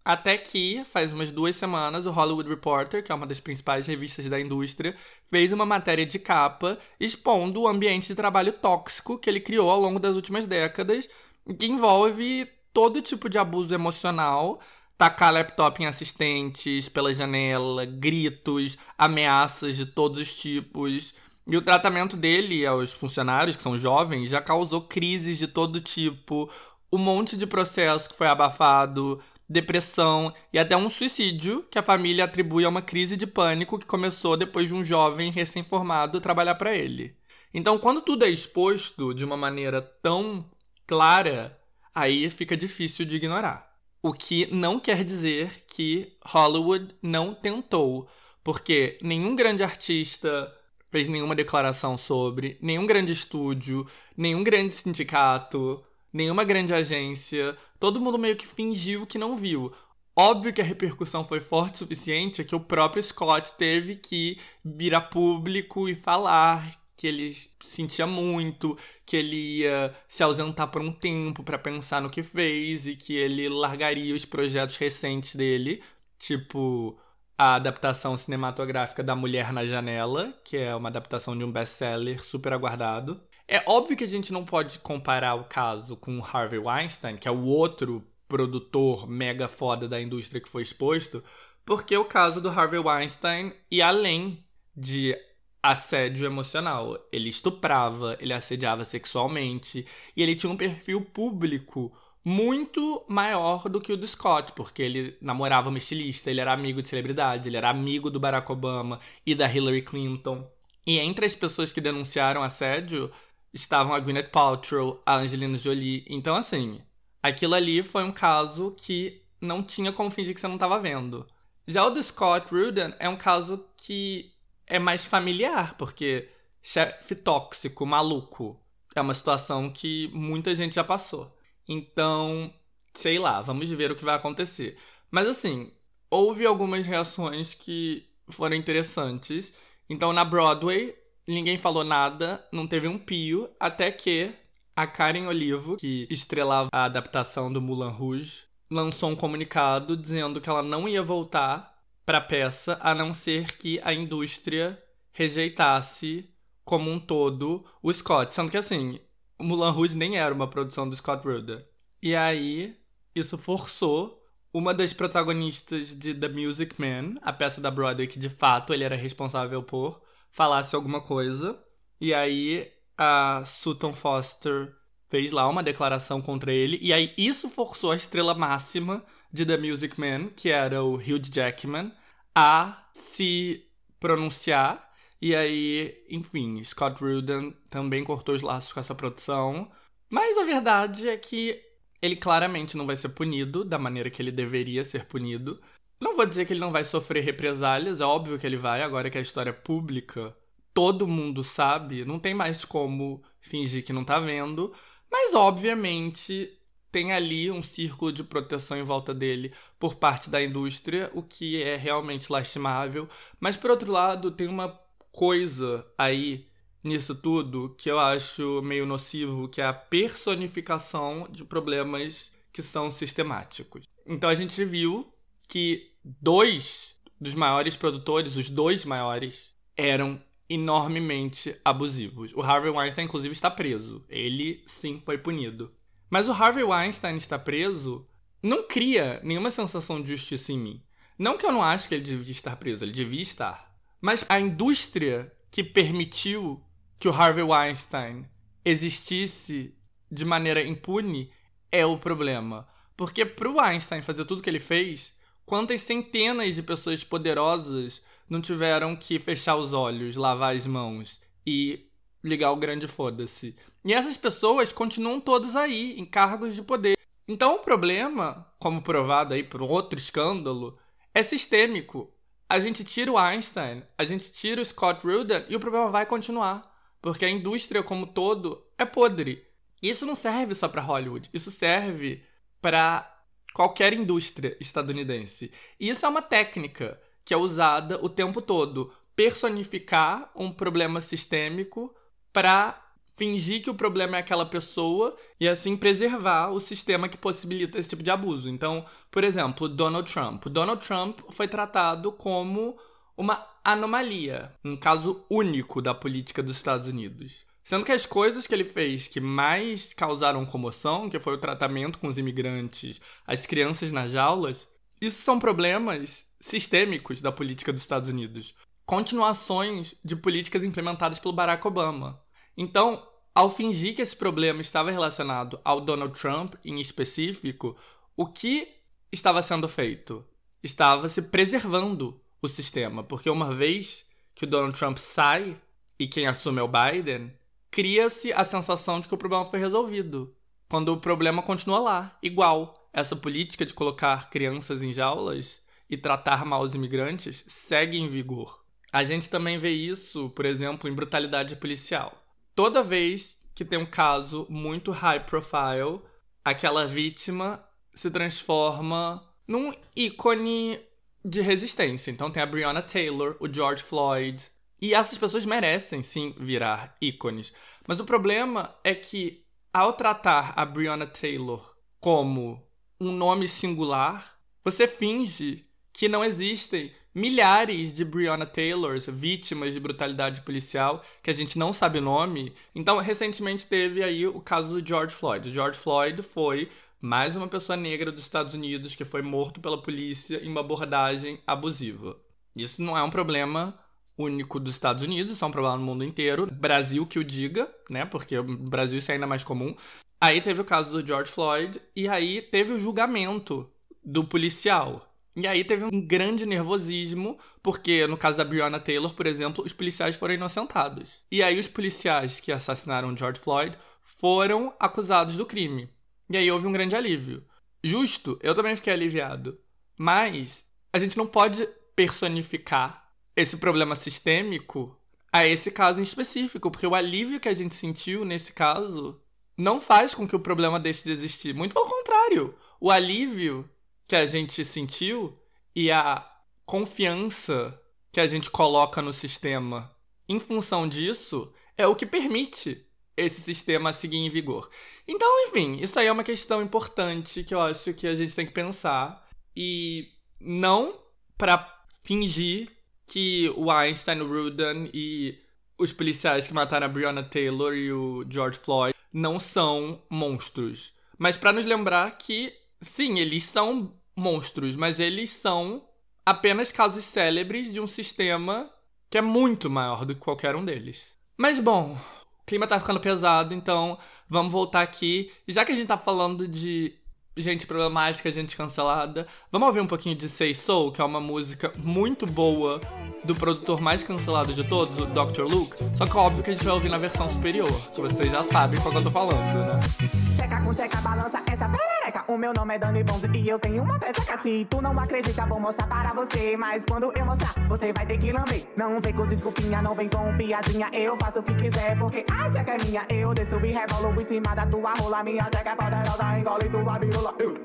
Até que, faz umas duas semanas, o Hollywood Reporter, que é uma das principais revistas da indústria, fez uma matéria de capa expondo o ambiente de trabalho tóxico que ele criou ao longo das últimas décadas, que envolve todo tipo de abuso emocional, tacar laptop em assistentes pela janela, gritos, ameaças de todos os tipos e o tratamento dele aos funcionários, que são jovens, já causou crises de todo tipo, um monte de processo que foi abafado, depressão e até um suicídio que a família atribui a uma crise de pânico que começou depois de um jovem recém-formado trabalhar para ele. Então, quando tudo é exposto de uma maneira tão clara, aí fica difícil de ignorar. O que não quer dizer que Hollywood não tentou, porque nenhum grande artista fez nenhuma declaração sobre, nenhum grande estúdio, nenhum grande sindicato, nenhuma grande agência. Todo mundo meio que fingiu que não viu. Óbvio que a repercussão foi forte o suficiente que o próprio Scott teve que vir a público e falar que ele sentia muito, que ele ia se ausentar por um tempo para pensar no que fez e que ele largaria os projetos recentes dele. tipo a adaptação cinematográfica da Mulher na Janela, que é uma adaptação de um best-seller super aguardado. É óbvio que a gente não pode comparar o caso com Harvey Weinstein, que é o outro produtor mega foda da indústria que foi exposto, porque o caso do Harvey Weinstein e além de assédio emocional, ele estuprava, ele assediava sexualmente e ele tinha um perfil público muito maior do que o do Scott, porque ele namorava uma estilista, ele era amigo de celebridades, ele era amigo do Barack Obama e da Hillary Clinton. E entre as pessoas que denunciaram assédio estavam a Gwyneth Paltrow, a Angelina Jolie. Então, assim, aquilo ali foi um caso que não tinha como fingir que você não estava vendo. Já o do Scott Rudin é um caso que é mais familiar, porque chefe tóxico, maluco, é uma situação que muita gente já passou. Então, sei lá, vamos ver o que vai acontecer. Mas assim, houve algumas reações que foram interessantes. Então, na Broadway, ninguém falou nada, não teve um pio, até que a Karen Olivo, que estrelava a adaptação do Moulin Rouge, lançou um comunicado dizendo que ela não ia voltar para a peça a não ser que a indústria rejeitasse como um todo o Scott. Sendo que assim, Mulan Rouge nem era uma produção do Scott Rudder. E aí, isso forçou uma das protagonistas de The Music Man, a peça da Broadway que de fato ele era responsável por, falasse alguma coisa. E aí a Sutton Foster fez lá uma declaração contra ele. E aí isso forçou a estrela máxima de The Music Man, que era o Hugh Jackman, a se pronunciar e aí, enfim, Scott Rudin também cortou os laços com essa produção. Mas a verdade é que ele claramente não vai ser punido da maneira que ele deveria ser punido. Não vou dizer que ele não vai sofrer represálias, é óbvio que ele vai, agora que a história é pública, todo mundo sabe, não tem mais como fingir que não tá vendo. Mas, obviamente, tem ali um círculo de proteção em volta dele por parte da indústria, o que é realmente lastimável. Mas, por outro lado, tem uma coisa aí nisso tudo que eu acho meio nocivo, que é a personificação de problemas que são sistemáticos. Então a gente viu que dois dos maiores produtores, os dois maiores, eram enormemente abusivos. O Harvey Weinstein, inclusive, está preso. Ele sim foi punido. Mas o Harvey Weinstein está preso não cria nenhuma sensação de justiça em mim. Não que eu não acho que ele devia estar preso, ele devia estar. Mas a indústria que permitiu que o Harvey Weinstein existisse de maneira impune é o problema. Porque para o Einstein fazer tudo que ele fez, quantas centenas de pessoas poderosas não tiveram que fechar os olhos, lavar as mãos e ligar o grande foda-se? E essas pessoas continuam todas aí, em cargos de poder. Então o problema, como provado aí por outro escândalo, é sistêmico a gente tira o Einstein, a gente tira o Scott Rudin e o problema vai continuar. Porque a indústria como todo é podre. Isso não serve só para Hollywood, isso serve para qualquer indústria estadunidense. E isso é uma técnica que é usada o tempo todo, personificar um problema sistêmico para fingir que o problema é aquela pessoa e assim preservar o sistema que possibilita esse tipo de abuso. Então, por exemplo, Donald Trump. Donald Trump foi tratado como uma anomalia, um caso único da política dos Estados Unidos. Sendo que as coisas que ele fez que mais causaram comoção, que foi o tratamento com os imigrantes, as crianças nas jaulas, isso são problemas sistêmicos da política dos Estados Unidos. Continuações de políticas implementadas pelo Barack Obama. Então, ao fingir que esse problema estava relacionado ao Donald Trump em específico, o que estava sendo feito? Estava se preservando o sistema, porque uma vez que o Donald Trump sai e quem assume é o Biden, cria-se a sensação de que o problema foi resolvido, quando o problema continua lá, igual. Essa política de colocar crianças em jaulas e tratar mal os imigrantes segue em vigor. A gente também vê isso, por exemplo, em brutalidade policial toda vez que tem um caso muito high profile, aquela vítima se transforma num ícone de resistência. Então tem a Breonna Taylor, o George Floyd. E essas pessoas merecem sim virar ícones. Mas o problema é que, ao tratar a Breonna Taylor como um nome singular, você finge que não existem milhares de Breonna Taylors vítimas de brutalidade policial que a gente não sabe o nome. Então, recentemente teve aí o caso do George Floyd. O George Floyd foi mais uma pessoa negra dos Estados Unidos que foi morto pela polícia em uma abordagem abusiva. Isso não é um problema único dos Estados Unidos, isso é um problema no mundo inteiro. Brasil que o diga, né? Porque no Brasil isso é ainda mais comum. Aí teve o caso do George Floyd e aí teve o julgamento do policial. E aí teve um grande nervosismo, porque no caso da Breonna Taylor, por exemplo, os policiais foram inocentados. E aí os policiais que assassinaram George Floyd foram acusados do crime. E aí houve um grande alívio. Justo, eu também fiquei aliviado. Mas a gente não pode personificar esse problema sistêmico a esse caso em específico, porque o alívio que a gente sentiu nesse caso não faz com que o problema deixe de existir. Muito pelo contrário. O alívio que a gente sentiu e a confiança que a gente coloca no sistema em função disso é o que permite esse sistema seguir em vigor. Então, enfim, isso aí é uma questão importante que eu acho que a gente tem que pensar e não para fingir que o Einstein, o Rudin e os policiais que mataram a Breonna Taylor e o George Floyd não são monstros, mas para nos lembrar que sim, eles são monstros, mas eles são apenas casos célebres de um sistema que é muito maior do que qualquer um deles. Mas bom, o clima tá ficando pesado, então vamos voltar aqui. Já que a gente tá falando de gente problemática, gente cancelada. Vamos ouvir um pouquinho de Say Soul, que é uma música muito boa do produtor mais cancelado de todos, o Dr. Luke. Só que óbvio que a gente vai ouvir na versão superior, que vocês já sabem qual que eu tô falando, né? Checa com checa, balança essa perereca. O meu nome é Dani Bonzo e eu tenho uma peça Se tu não acredita, vou mostrar para você. Mas quando eu mostrar, você vai ter que lamber. Não vem com desculpinha, não vem com piadinha. Eu faço o que quiser, porque a checa é minha. Eu e revolo em cima da tua rola. Minha checa é poderosa, engole tua birula. Eu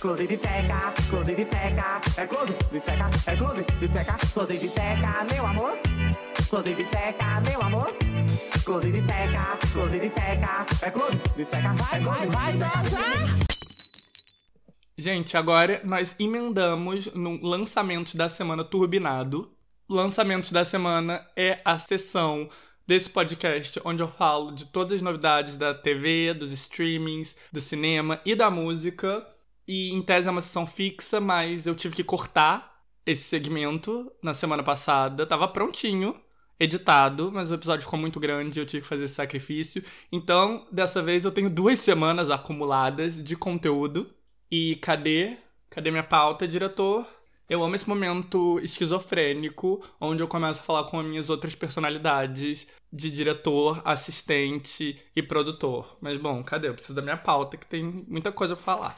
Close de checa, close de checa, é close de checa, é close de checa, close de checa, meu amor. Close de checa, meu amor. Close de checa, close de checa, é close de checa, vai, vai, vai, vai. Gente, agora nós emendamos no lançamento da semana turbinado. Lançamento da semana é a sessão desse podcast onde eu falo de todas as novidades da TV, dos streamings, do cinema e da música. E em tese é uma sessão fixa, mas eu tive que cortar esse segmento na semana passada. Tava prontinho, editado, mas o episódio ficou muito grande e eu tive que fazer esse sacrifício. Então, dessa vez eu tenho duas semanas acumuladas de conteúdo. E cadê? Cadê minha pauta, diretor? Eu amo esse momento esquizofrênico, onde eu começo a falar com as minhas outras personalidades de diretor, assistente e produtor. Mas bom, cadê? Eu preciso da minha pauta, que tem muita coisa pra falar.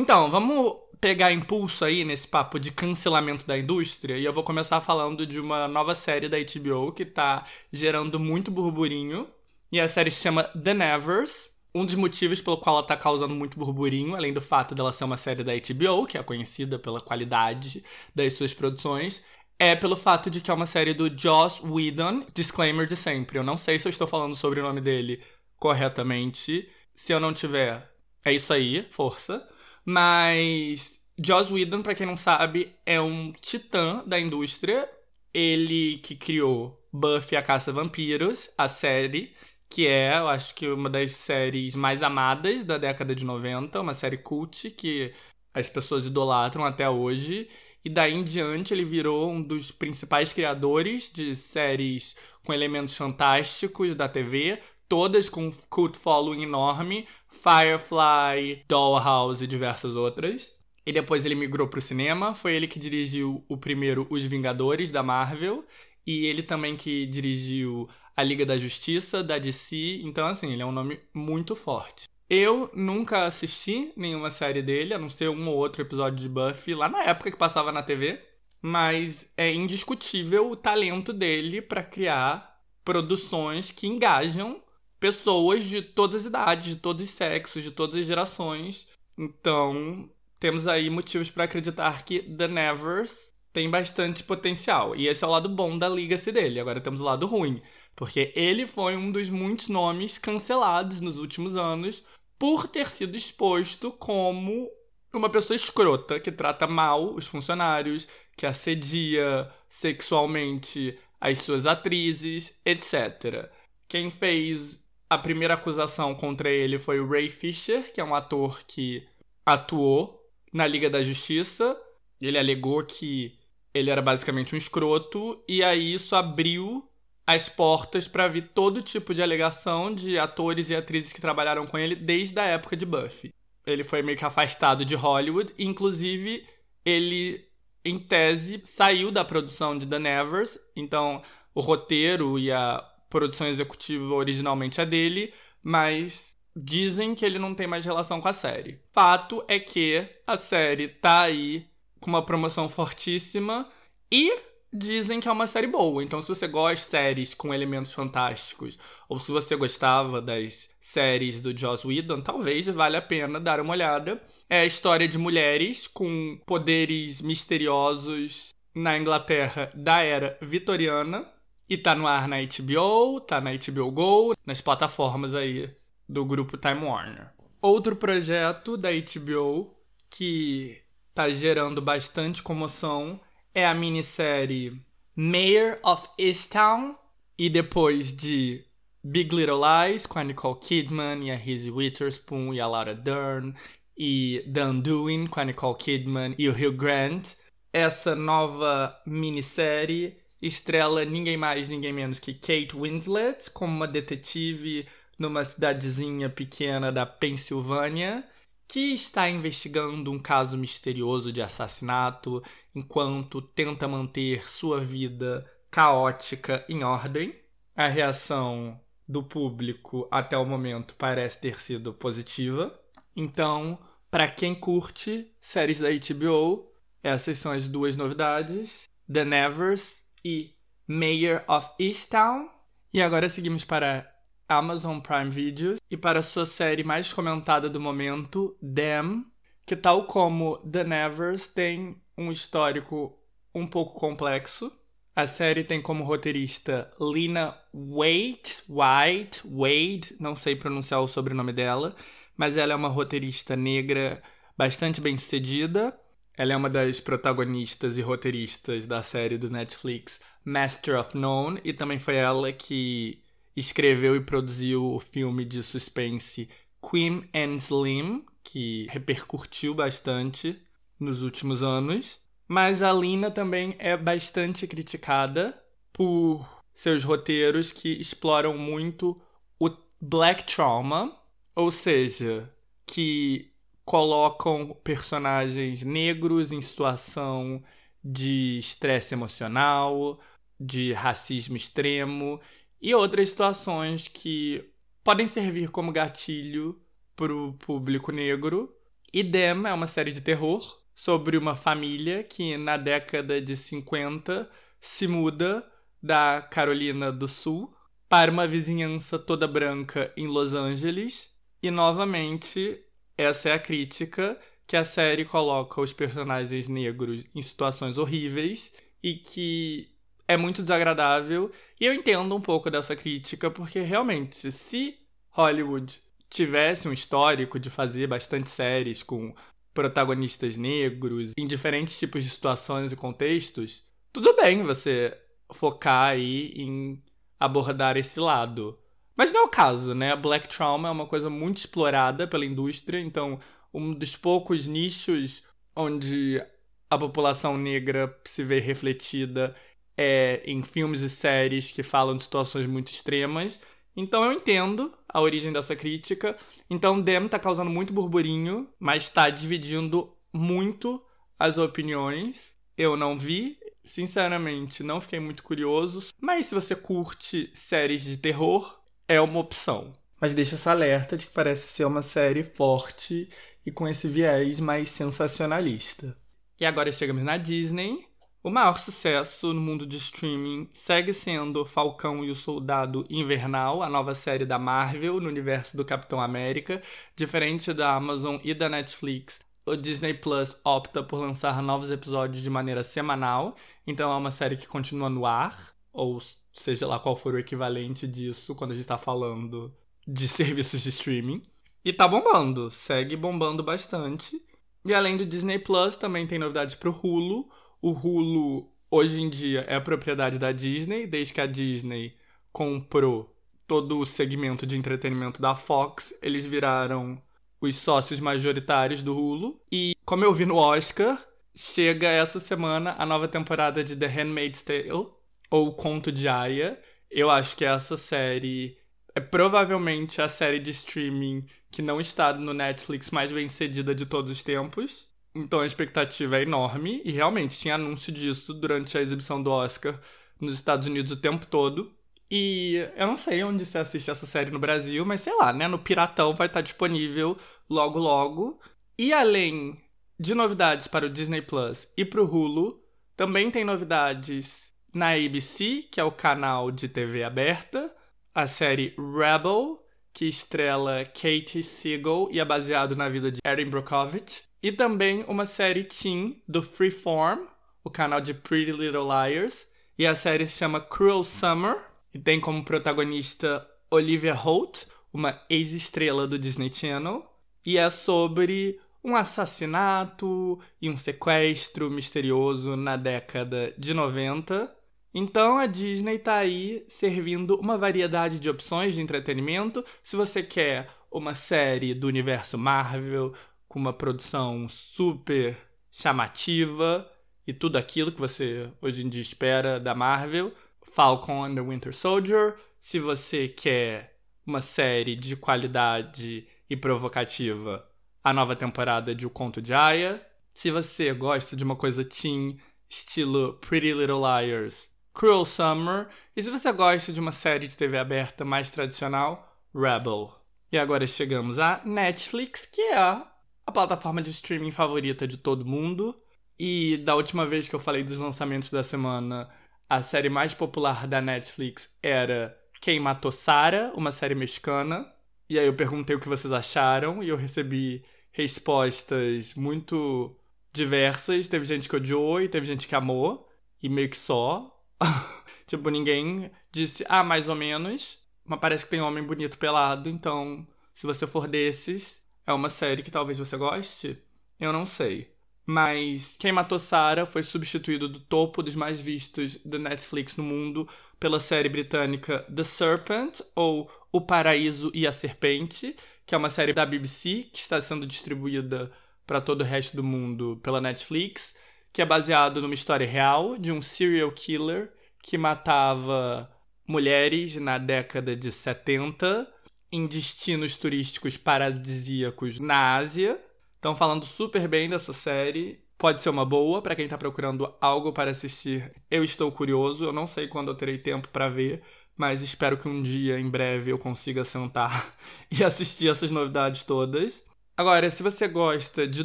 Então, vamos pegar impulso aí nesse papo de cancelamento da indústria e eu vou começar falando de uma nova série da HBO que tá gerando muito burburinho. E a série se chama The Nevers. Um dos motivos pelo qual ela tá causando muito burburinho, além do fato dela ser uma série da HBO, que é conhecida pela qualidade das suas produções, é pelo fato de que é uma série do Joss Whedon. Disclaimer de sempre, eu não sei se eu estou falando sobre o nome dele corretamente. Se eu não tiver, é isso aí, força. Mas Joss Whedon, para quem não sabe, é um titã da indústria. Ele que criou Buffy a Caça Vampiros, a série, que é, eu acho que uma das séries mais amadas da década de 90, uma série cult que as pessoas idolatram até hoje. E daí em diante ele virou um dos principais criadores de séries com elementos fantásticos da TV, todas com cult following enorme, Firefly, Dollhouse e diversas outras. E depois ele migrou para o cinema, foi ele que dirigiu o primeiro Os Vingadores da Marvel e ele também que dirigiu a Liga da Justiça, da DC, então assim, ele é um nome muito forte. Eu nunca assisti nenhuma série dele, a não ser um ou outro episódio de Buffy, lá na época que passava na TV, mas é indiscutível o talento dele para criar produções que engajam pessoas de todas as idades, de todos os sexos, de todas as gerações. Então, temos aí motivos para acreditar que The Nevers tem bastante potencial. E esse é o lado bom da Legacy dele. Agora temos o lado ruim. Porque ele foi um dos muitos nomes cancelados nos últimos anos por ter sido exposto como uma pessoa escrota que trata mal os funcionários, que assedia sexualmente as suas atrizes, etc. Quem fez a primeira acusação contra ele foi o Ray Fisher, que é um ator que atuou na Liga da Justiça. Ele alegou que ele era basicamente um escroto, e aí isso abriu as portas para vir todo tipo de alegação de atores e atrizes que trabalharam com ele desde a época de Buffy. Ele foi meio que afastado de Hollywood, inclusive ele, em tese, saiu da produção de The Nevers, então o roteiro e a produção executiva originalmente é dele, mas dizem que ele não tem mais relação com a série. Fato é que a série tá aí com uma promoção fortíssima e dizem que é uma série boa. Então, se você gosta de séries com elementos fantásticos, ou se você gostava das séries do Joss Whedon, talvez vale a pena dar uma olhada. É a história de mulheres com poderes misteriosos na Inglaterra da era vitoriana. E tá no ar na HBO, tá na HBO Go, nas plataformas aí do grupo Time Warner. Outro projeto da HBO que tá gerando bastante comoção é a minissérie Mayor of Easttown e depois de Big Little Lies com a Nicole Kidman e a Reese Witherspoon e a Laura Dern e The Undoing com a Nicole Kidman e o Hugh Grant, essa nova minissérie estrela ninguém mais, ninguém menos que Kate Winslet como uma detetive numa cidadezinha pequena da Pensilvânia que está investigando um caso misterioso de assassinato enquanto tenta manter sua vida caótica em ordem. A reação do público até o momento parece ter sido positiva. Então, para quem curte séries da HBO, essas são as duas novidades: The Nevers e Mayor of Easttown. E agora seguimos para Amazon Prime Video e para sua série mais comentada do momento, Them, que tal como The Nevers tem um histórico um pouco complexo. A série tem como roteirista Lina Waite, White, Wade, não sei pronunciar o sobrenome dela, mas ela é uma roteirista negra bastante bem sucedida. Ela é uma das protagonistas e roteiristas da série do Netflix Master of None e também foi ela que escreveu e produziu o filme de suspense Queen and Slim, que repercutiu bastante nos últimos anos. Mas a Lina também é bastante criticada por seus roteiros que exploram muito o black trauma, ou seja, que colocam personagens negros em situação de estresse emocional, de racismo extremo e outras situações que podem servir como gatilho para o público negro. E Dem é uma série de terror sobre uma família que na década de 50 se muda da Carolina do Sul para uma vizinhança toda branca em Los Angeles. E novamente, essa é a crítica que a série coloca os personagens negros em situações horríveis e que é muito desagradável. E eu entendo um pouco dessa crítica, porque realmente, se Hollywood tivesse um histórico de fazer bastante séries com protagonistas negros em diferentes tipos de situações e contextos, tudo bem você focar aí em abordar esse lado. Mas não é o caso, né? Black Trauma é uma coisa muito explorada pela indústria, então um dos poucos nichos onde a população negra se vê refletida é, em filmes e séries que falam de situações muito extremas. Então eu entendo a origem dessa crítica. Então Dem tá causando muito burburinho, mas está dividindo muito as opiniões. Eu não vi, sinceramente, não fiquei muito curioso. Mas se você curte séries de terror, é uma opção. Mas deixa esse alerta de que parece ser uma série forte e com esse viés mais sensacionalista. E agora chegamos na Disney, O maior sucesso no mundo de streaming segue sendo Falcão e o Soldado Invernal, a nova série da Marvel no universo do Capitão América. Diferente da Amazon e da Netflix, o Disney Plus opta por lançar novos episódios de maneira semanal, então é uma série que continua no ar, ou seja lá qual for o equivalente disso quando a gente está falando de serviços de streaming. E tá bombando, segue bombando bastante. E além do Disney Plus, também tem novidades pro Hulu. O Hulu, hoje em dia, é propriedade da Disney, desde que a Disney comprou todo o segmento de entretenimento da Fox, eles viraram os sócios majoritários do Hulu. E, como eu vi no Oscar, chega essa semana a nova temporada de The Handmaid's Tale, ou Conto de Aya. Eu acho que essa série é provavelmente a série de streaming que não está no Netflix mais bem cedida de todos os tempos. Então a expectativa é enorme e realmente tinha anúncio disso durante a exibição do Oscar nos Estados Unidos o tempo todo. E eu não sei onde você assiste essa série no Brasil, mas sei lá, né? No Piratão vai estar disponível logo logo. E além de novidades para o Disney Plus e para o Hulu, também tem novidades na ABC, que é o canal de TV aberta, a série Rebel, que estrela Katie Siegel e é baseado na vida de Erin Brockovich, e também uma série teen do Freeform, o canal de Pretty Little Liars, e a série se chama Cruel Summer, e tem como protagonista Olivia Holt, uma ex-estrela do Disney Channel, e é sobre um assassinato e um sequestro misterioso na década de 90. Então a Disney tá aí servindo uma variedade de opções de entretenimento. Se você quer uma série do universo Marvel com uma produção super chamativa e tudo aquilo que você hoje em dia espera da Marvel, Falcon and the Winter Soldier. Se você quer uma série de qualidade e provocativa, a nova temporada de O Conto de Aya. Se você gosta de uma coisa teen, estilo Pretty Little Liars, Cruel Summer. E se você gosta de uma série de TV aberta mais tradicional, Rebel. E agora chegamos à Netflix, que é a plataforma de streaming favorita de todo mundo. E da última vez que eu falei dos lançamentos da semana, a série mais popular da Netflix era Quem Matou Sarah, uma série mexicana. E aí eu perguntei o que vocês acharam e eu recebi respostas muito diversas. Teve gente que odiou e teve gente que amou. E meio que só. tipo, ninguém disse, ah, mais ou menos. Mas parece que tem homem bonito pelado, então se você for desses, é uma série que talvez você goste. Eu não sei. Mas Quem Matou Sarah foi substituído do topo dos mais vistos da Netflix no mundo pela série britânica The Serpent, ou O Paraíso e a Serpente, que é uma série da BBC que está sendo distribuída para todo o resto do mundo pela Netflix, que é baseado numa história real de um serial killer que matava mulheres na década de 70 em destinos turísticos paradisíacos na Ásia Estão falando super bem dessa série. Pode ser uma boa para quem tá procurando algo para assistir. Eu estou curioso, eu não sei quando eu terei tempo para ver, mas espero que um dia, em breve, eu consiga sentar e assistir essas novidades todas. Agora, se você gosta de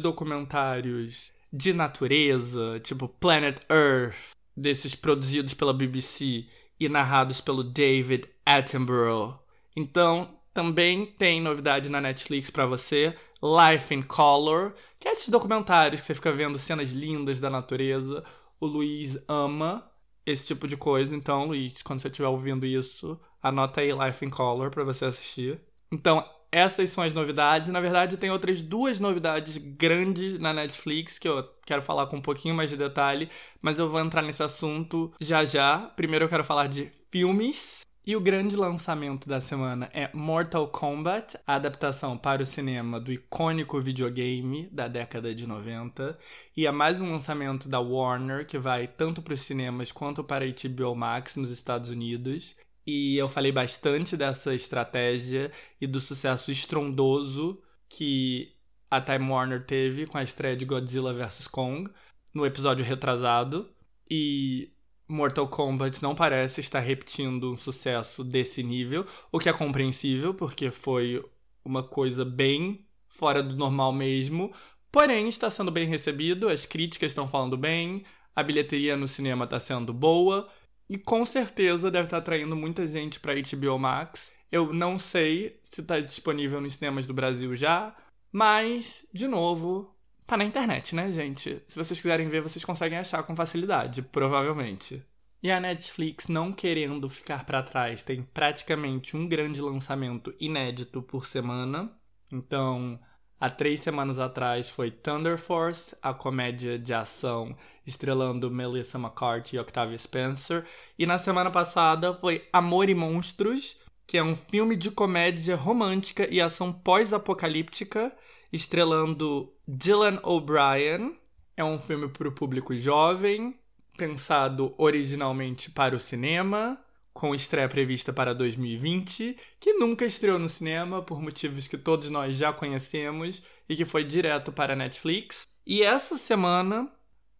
documentários de natureza, tipo Planet Earth, desses produzidos pela BBC e narrados pelo David Attenborough, então também tem novidade na Netflix para você. Life in Color, que é esses documentários que você fica vendo cenas lindas da natureza. O Luiz ama esse tipo de coisa, então, Luiz, quando você estiver ouvindo isso, anota aí Life in Color para você assistir. Então, essas são as novidades. Na verdade, tem outras duas novidades grandes na Netflix que eu quero falar com um pouquinho mais de detalhe, mas eu vou entrar nesse assunto já já. Primeiro eu quero falar de filmes. E o grande lançamento da semana é Mortal Kombat, a adaptação para o cinema do icônico videogame da década de 90. E é mais um lançamento da Warner, que vai tanto para os cinemas quanto para a HBO Max nos Estados Unidos. E eu falei bastante dessa estratégia e do sucesso estrondoso que a Time Warner teve com a estreia de Godzilla vs. Kong no episódio retrasado. E Mortal Kombat não parece estar repetindo um sucesso desse nível, o que é compreensível, porque foi uma coisa bem fora do normal mesmo. Porém, está sendo bem recebido, as críticas estão falando bem, a bilheteria no cinema tá sendo boa e com certeza deve estar atraindo muita gente para HBO Max. Eu não sei se está disponível nos cinemas do Brasil já, mas, de novo, tá na internet, né, gente? Se vocês quiserem ver, vocês conseguem achar com facilidade, provavelmente. E a Netflix, não querendo ficar para trás, tem praticamente um grande lançamento inédito por semana. Então, há três semanas atrás foi Thunder Force, a comédia de ação estrelando Melissa McCarthy e Octavia Spencer. E na semana passada foi Amor e Monstros, que é um filme de comédia romântica e ação pós-apocalíptica, estrelando Dylan O'Brien. É um filme para o público jovem, pensado originalmente para o cinema, com estreia prevista para 2020, que nunca estreou no cinema por motivos que todos nós já conhecemos e que foi direto para a Netflix. E essa semana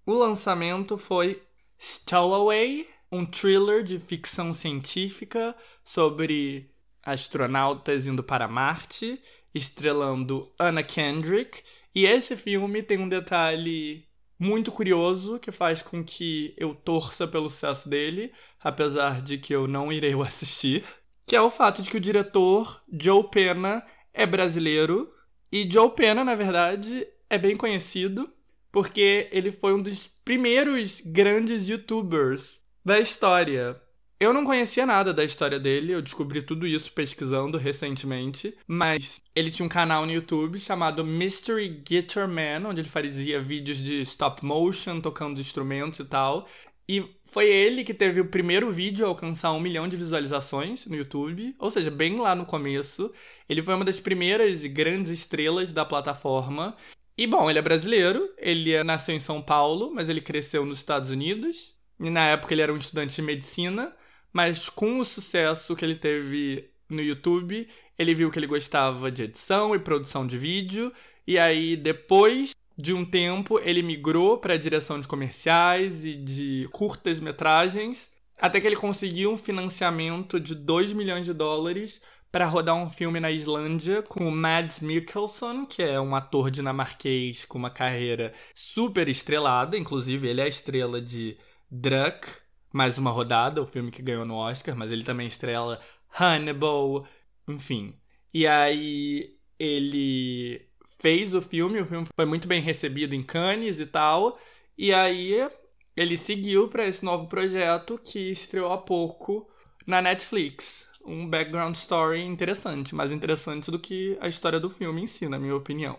o lançamento foi Stowaway, um thriller de ficção científica sobre astronautas indo para Marte, estrelando Anna Kendrick. E esse filme tem um detalhe muito curioso que faz com que eu torça pelo sucesso dele, apesar de que eu não irei o assistir, que é o fato de que o diretor Joe Pena é brasileiro e Joe Pena, na verdade, é bem conhecido porque ele foi um dos primeiros grandes youtubers da história. Eu não conhecia nada da história dele, eu descobri tudo isso pesquisando recentemente, mas ele tinha um canal no YouTube chamado Mystery Guitar Man, onde ele fazia vídeos de stop motion, tocando instrumentos e tal. E foi ele que teve o primeiro vídeo a alcançar um milhão de visualizações no YouTube, ou seja, bem lá no começo. Ele foi uma das primeiras grandes estrelas da plataforma. E bom, ele é brasileiro, ele nasceu em São Paulo, mas ele cresceu nos Estados Unidos. E na época ele era um estudante de medicina. Mas com o sucesso que ele teve no YouTube, ele viu que ele gostava de edição e produção de vídeo. E aí, depois de um tempo, ele migrou para a direção de comerciais e de curtas metragens, até que ele conseguiu um financiamento de 2 milhões de dólares para rodar um filme na Islândia com o Mads Mikkelsen, que é um ator dinamarquês com uma carreira super estrelada, inclusive ele é a estrela de Druck, mais uma rodada, o filme que ganhou no Oscar, mas ele também estrela Hannibal, enfim. E aí ele fez o filme, o filme foi muito bem recebido em Cannes e tal, e aí ele seguiu para esse novo projeto que estreou há pouco na Netflix. Um background story interessante, mais interessante do que a história do filme em si, na minha opinião.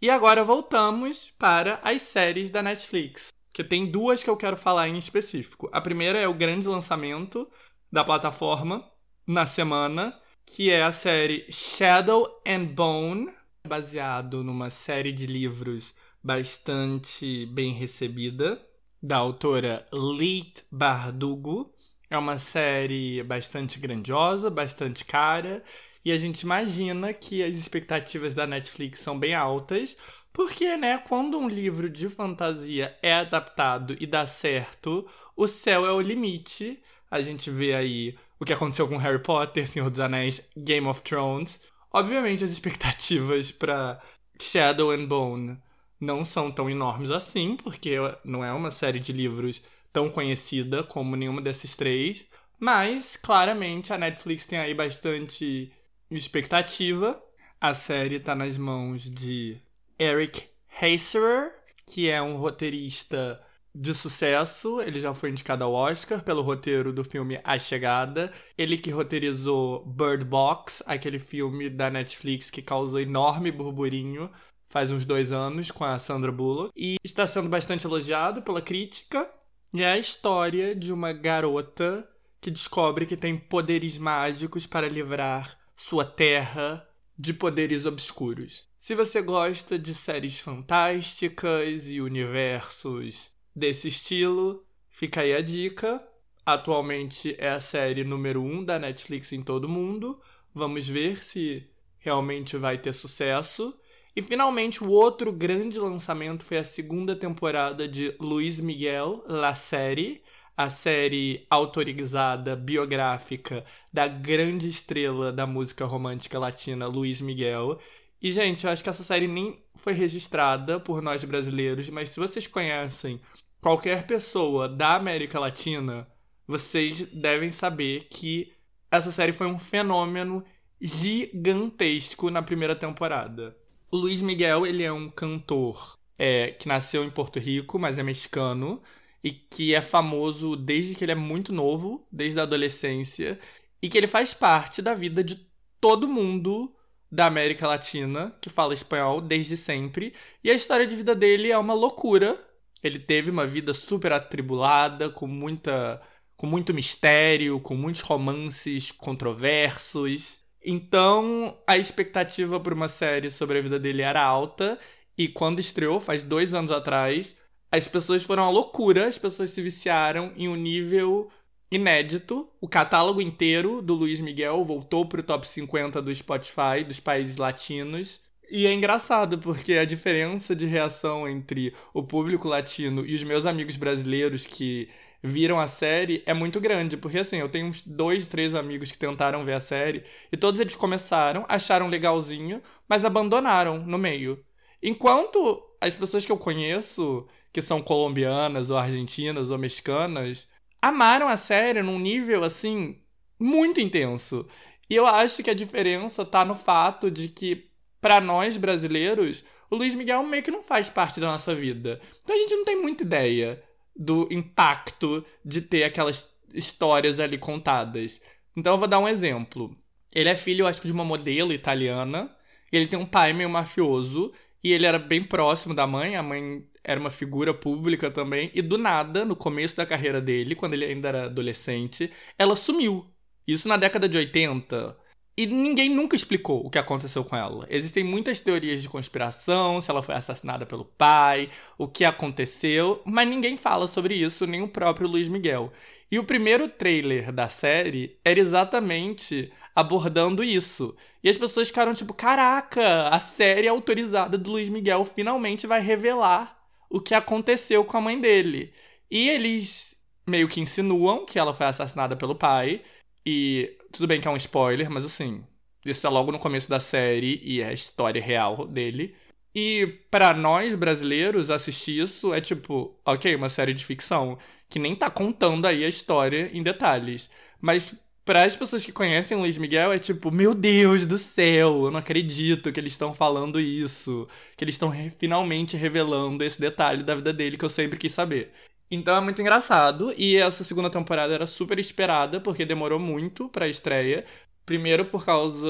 E agora voltamos para as séries da Netflix que tem duas que eu quero falar em específico. A primeira é o grande lançamento da plataforma na semana, que é a série Shadow and Bone, baseado numa série de livros bastante bem recebida da autora Leet Bardugo. É uma série bastante grandiosa, bastante cara, e a gente imagina que as expectativas da Netflix são bem altas, porque, né, quando um livro de fantasia é adaptado e dá certo, o céu é o limite. A gente vê aí o que aconteceu com Harry Potter, Senhor dos Anéis, Game of Thrones. Obviamente, as expectativas para Shadow and Bone não são tão enormes assim, porque não é uma série de livros tão conhecida como nenhuma desses três. Mas, claramente, a Netflix tem aí bastante expectativa. A série está nas mãos de Eric Heiserer, que é um roteirista de sucesso. Ele já foi indicado ao Oscar pelo roteiro do filme A Chegada. Ele que roteirizou Bird Box, aquele filme da Netflix que causou enorme burburinho faz uns dois anos com a Sandra Bullock. E está sendo bastante elogiado pela crítica. E é a história de uma garota que descobre que tem poderes mágicos para livrar sua terra de poderes obscuros. Se você gosta de séries fantásticas e universos desse estilo, fica aí a dica. Atualmente é a série número 1 um da Netflix em todo mundo. Vamos ver se realmente vai ter sucesso. E finalmente, o outro grande lançamento foi a segunda temporada de Luiz Miguel, La Série, a série autorizada biográfica da grande estrela da música romântica latina, Luiz Miguel. E, gente, eu acho que essa série nem foi registrada por nós brasileiros, mas se vocês conhecem qualquer pessoa da América Latina, vocês devem saber que essa série foi um fenômeno gigantesco na primeira temporada. O Luiz Miguel, ele é um cantor é, que nasceu em Porto Rico, mas é mexicano, e que é famoso desde que ele é muito novo, desde a adolescência, e que ele faz parte da vida de todo mundo da América Latina que fala espanhol desde sempre. E a história de vida dele é uma loucura. Ele teve uma vida super atribulada, com muita com muito mistério, com muitos romances controversos. Então, a expectativa para uma série sobre a vida dele era alta, e quando estreou, faz dois anos atrás, as pessoas foram à loucura, as pessoas se viciaram em um nível inédito. O catálogo inteiro do Luiz Miguel voltou para o top 50 do Spotify dos países latinos. E é engraçado, porque a diferença de reação entre o público latino e os meus amigos brasileiros que viram a série é muito grande. Porque assim, eu tenho uns dois, três amigos que tentaram ver a série e todos eles começaram, acharam legalzinho, mas abandonaram no meio. Enquanto as pessoas que eu conheço, que são colombianas ou argentinas ou mexicanas, amaram a série num nível assim muito intenso. E eu acho que a diferença tá no fato de que para nós brasileiros, o Luiz Miguel meio que não faz parte da nossa vida. Então a gente não tem muita ideia do impacto de ter aquelas histórias ali contadas. Então eu vou dar um exemplo. Ele é filho, acho que, de uma modelo italiana. Ele tem um pai meio mafioso. E ele era bem próximo da mãe. A mãe era uma figura pública também. E do nada, no começo da carreira dele, quando ele ainda era adolescente, ela sumiu. Isso na década de 80. E ninguém nunca explicou o que aconteceu com ela. Existem muitas teorias de conspiração, se ela foi assassinada pelo pai, o que aconteceu, mas ninguém fala sobre isso, nem o próprio Luiz Miguel. E o primeiro trailer da série era exatamente abordando isso. E as pessoas ficaram tipo: caraca, a série autorizada do Luiz Miguel finalmente vai revelar o que aconteceu com a mãe dele. E eles meio que insinuam que ela foi assassinada pelo pai. E tudo bem que é um spoiler, mas assim, isso é logo no começo da série e é a história real dele. E para nós brasileiros assistir isso é tipo, ok, uma série de ficção que nem tá contando aí a história em detalhes. Mas para as pessoas que conhecem o Luiz Miguel é tipo, meu Deus do céu, eu não acredito que eles estão falando isso, que eles estão re finalmente revelando esse detalhe da vida dele que eu sempre quis saber. Então é muito engraçado. E essa segunda temporada era super esperada, porque demorou muito pra estreia. Primeiro por causa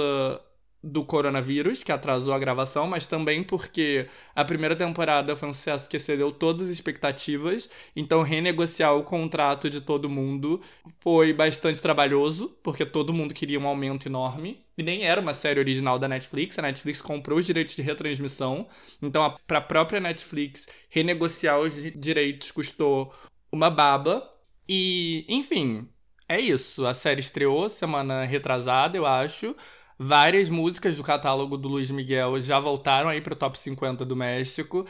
do coronavírus, que atrasou a gravação, mas também porque a primeira temporada foi um sucesso que excedeu todas as expectativas, então renegociar o contrato de todo mundo foi bastante trabalhoso, porque todo mundo queria um aumento enorme. E nem era uma série original da Netflix, a Netflix comprou os direitos de retransmissão, então para a própria Netflix renegociar os direitos custou uma baba. E, enfim, é isso. A série estreou semana retrasada, eu acho. Várias músicas do catálogo do Luiz Miguel já voltaram aí pro top 50 do México.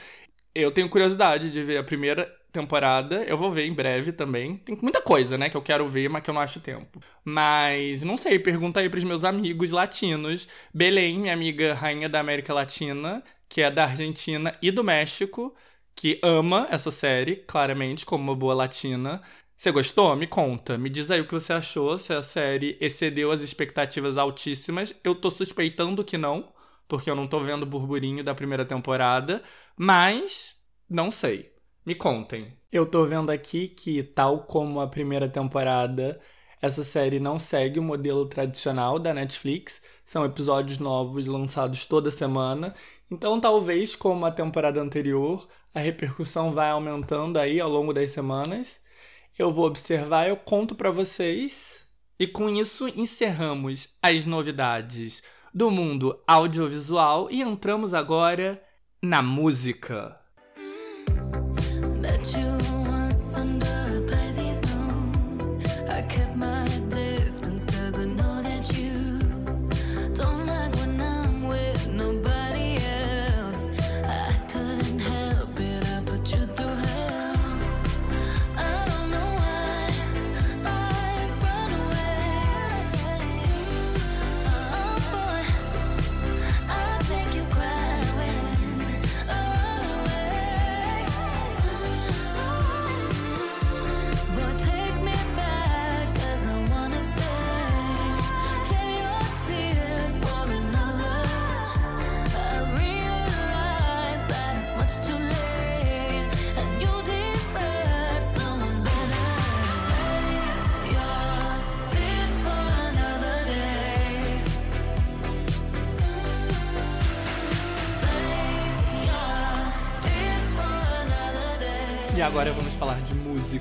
Eu tenho curiosidade de ver a primeira temporada. Eu vou ver em breve também. Tem muita coisa, né, que eu quero ver, mas que eu não acho tempo. Mas não sei, pergunta aí pros meus amigos latinos. Belém, minha amiga rainha da América Latina, que é da Argentina e do México, que ama essa série, claramente, como uma boa latina. Você gostou? Me conta. Me diz aí o que você achou, se a série excedeu as expectativas altíssimas. Eu tô suspeitando que não, porque eu não tô vendo o burburinho da primeira temporada, mas não sei. Me contem. Eu tô vendo aqui que, tal como a primeira temporada, essa série não segue o modelo tradicional da Netflix. São episódios novos lançados toda semana. Então, talvez, como a temporada anterior, a repercussão vai aumentando aí ao longo das semanas eu vou observar, eu conto para vocês. E com isso encerramos as novidades do mundo audiovisual e entramos agora na música.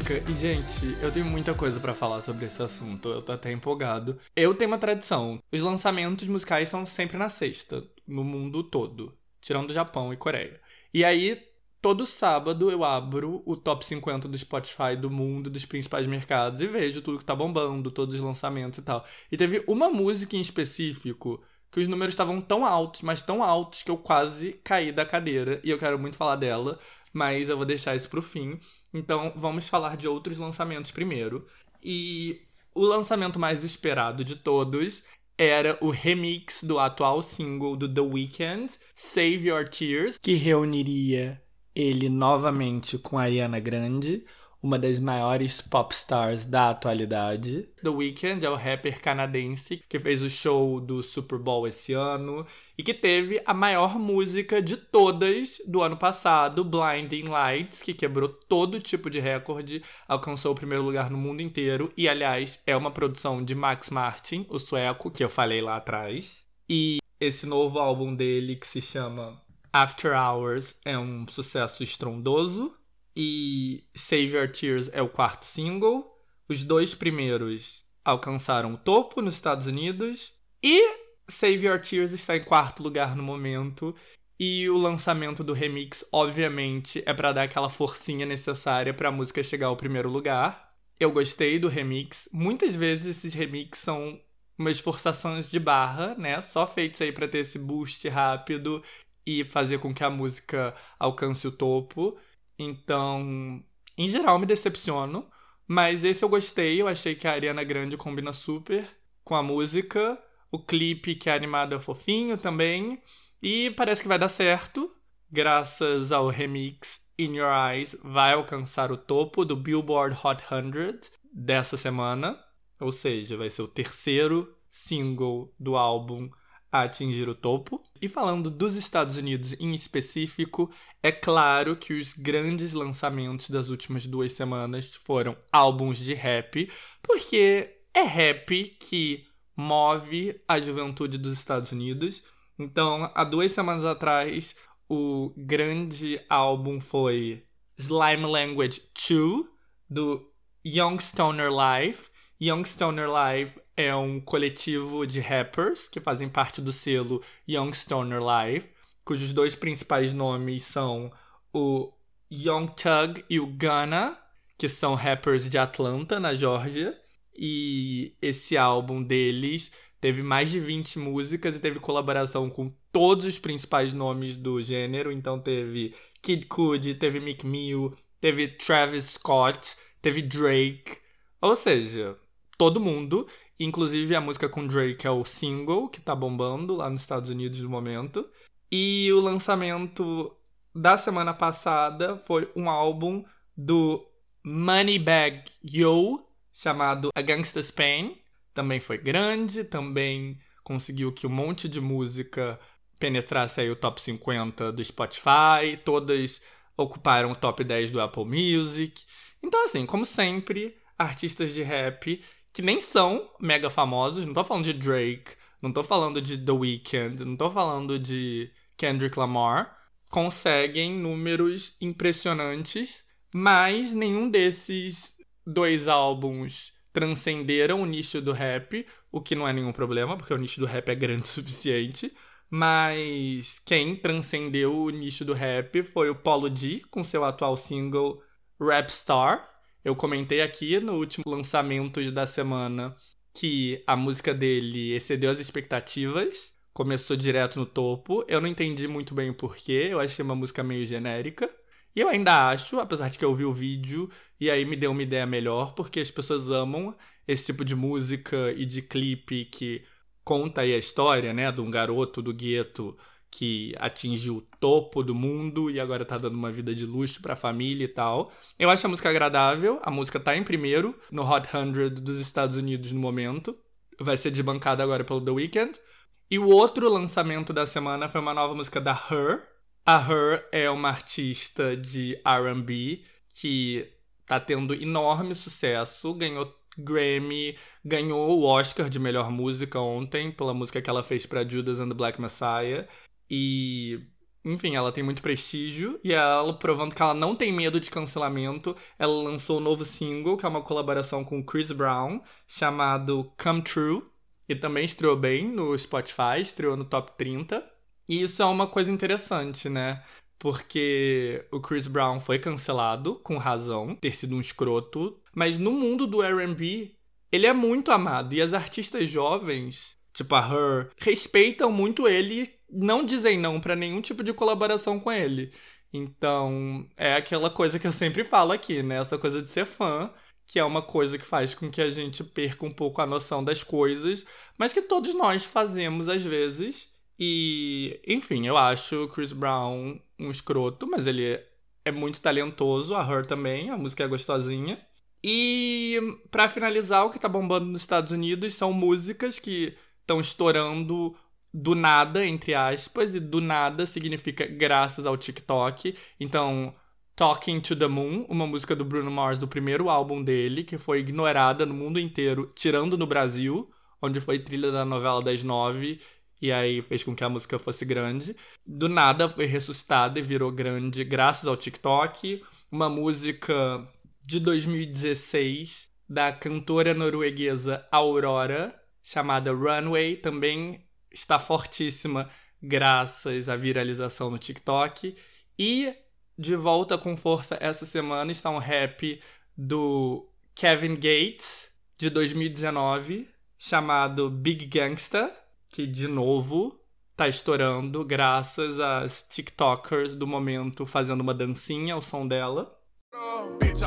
E, gente, eu tenho muita coisa para falar sobre esse assunto. Eu tô até empolgado. Eu tenho uma tradição. Os lançamentos musicais são sempre na sexta, no mundo todo. Tirando Japão e Coreia. E aí, todo sábado eu abro o top 50 do Spotify do mundo, dos principais mercados, e vejo tudo que tá bombando, todos os lançamentos e tal. E teve uma música em específico que os números estavam tão altos, mas tão altos que eu quase caí da cadeira. E eu quero muito falar dela mas eu vou deixar isso pro fim. Então vamos falar de outros lançamentos primeiro. E o lançamento mais esperado de todos era o remix do atual single do The Weeknd, Save Your Tears, que reuniria ele novamente com a Ariana Grande, uma das maiores pop stars da atualidade. The Weeknd é o rapper canadense que fez o show do Super Bowl esse ano e que teve a maior música de todas do ano passado, Blinding Lights, que quebrou todo tipo de recorde, alcançou o primeiro lugar no mundo inteiro e, aliás, é uma produção de Max Martin, o sueco, que eu falei lá atrás. E esse novo álbum dele, que se chama After Hours, é um sucesso estrondoso e Save Your Tears é o quarto single. Os dois primeiros alcançaram o topo nos Estados Unidos e Save Your Tears está em quarto lugar no momento. E o lançamento do remix, obviamente, é para dar aquela forcinha necessária para a música chegar ao primeiro lugar. Eu gostei do remix. Muitas vezes esses remix são umas forçações de barra, né? Só feitos aí para ter esse boost rápido e fazer com que a música alcance o topo. Então, em geral, me decepciono. Mas esse eu gostei, eu achei que a Ariana Grande combina super com a música. O clipe que é animado é fofinho também. E parece que vai dar certo. Graças ao remix In Your Eyes, vai alcançar o topo do Billboard Hot 100 dessa semana. Ou seja, vai ser o terceiro single do álbum a atingir o topo. E falando dos Estados Unidos em específico, é claro que os grandes lançamentos das últimas duas semanas foram álbuns de rap, porque é rap que move a juventude dos Estados Unidos. Então, há duas semanas atrás, o grande álbum foi Slime Language 2, do Young Stoner Live. Young Stoner Live é um coletivo de rappers que fazem parte do selo Young Stoner Live, cujos dois principais nomes são o Young Thug e o Gunna, que são rappers de Atlanta, na Geórgia. E esse álbum deles teve mais de 20 músicas e teve colaboração com todos os principais nomes do gênero. Então teve Kid Cudi, teve Mick Mill, teve Travis Scott, teve Drake. Ou seja, todo mundo. Inclusive a música com Drake é o single que tá bombando lá nos Estados Unidos no momento. E o lançamento da semana passada foi um álbum do Moneybag Yo, chamado A Gangsta's Pain. Também foi grande, também conseguiu que um monte de música penetrasse aí o top 50 do Spotify, todas ocuparam o top 10 do Apple Music. Então, assim, como sempre, artistas de rap que nem são mega famosos. Não tô falando de Drake, não tô falando de The Weeknd, não tô falando de Kendrick Lamar. Conseguem números impressionantes, mas nenhum desses dois álbuns transcenderam o nicho do rap, o que não é nenhum problema, porque o nicho do rap é grande o suficiente. Mas quem transcendeu o nicho do rap foi o Polo D, com seu atual single Rap Star, eu comentei aqui no último lançamento da semana que a música dele excedeu as expectativas, começou direto no topo. Eu não entendi muito bem o porquê, eu achei uma música meio genérica. E eu ainda acho, apesar de que eu vi o vídeo e aí me deu uma ideia melhor, porque as pessoas amam esse tipo de música e de clipe que conta aí a história, né, de um garoto do gueto que atingiu o topo do mundo e agora tá dando uma vida de luxo pra família e tal. Eu acho a música agradável, a música tá em primeiro no Hot 100 dos Estados Unidos no momento. Vai ser desbancada agora pelo The Weeknd. E o outro lançamento da semana foi uma nova música da Her. A Her é uma artista de R&B que tá tendo enorme sucesso, ganhou Grammy, ganhou o Oscar de melhor música ontem pela música que ela fez para Judas and the Black Messiah. E enfim, ela tem muito prestígio e ela provando que ela não tem medo de cancelamento, ela lançou um novo single, que é uma colaboração com Chris Brown, chamado Come True, e também estreou bem no Spotify, estreou no top 30. E isso é uma coisa interessante, né? Porque o Chris Brown foi cancelado, com razão, ter sido um escroto, mas no mundo do R&B, ele é muito amado e as artistas jovens, tipo a Her, respeitam muito ele não dizem não para nenhum tipo de colaboração com ele. Então, é aquela coisa que eu sempre falo aqui, né? Essa coisa de ser fã, que é uma coisa que faz com que a gente perca um pouco a noção das coisas, mas que todos nós fazemos às vezes. E, enfim, eu acho Chris Brown um escroto, mas ele é muito talentoso, a Her também, a música é gostosinha. E para finalizar, o que tá bombando nos Estados Unidos são músicas que estão estourando do nada, entre aspas, e do nada significa graças ao TikTok. Então, Talking to the Moon, uma música do Bruno Mars do primeiro álbum dele, que foi ignorada no mundo inteiro, tirando no Brasil, onde foi trilha da novela das nove, e aí fez com que a música fosse grande. Do nada foi ressuscitada e virou grande graças ao TikTok. Uma música de 2016 da cantora norueguesa Aurora, chamada Runway, também está fortíssima graças à viralização no TikTok. E de volta com força essa semana está um rap do Kevin Gates, de 2019, chamado Big Gangsta, que de novo tá estourando graças às TikTokers do momento fazendo uma dancinha ao som dela. Bitch,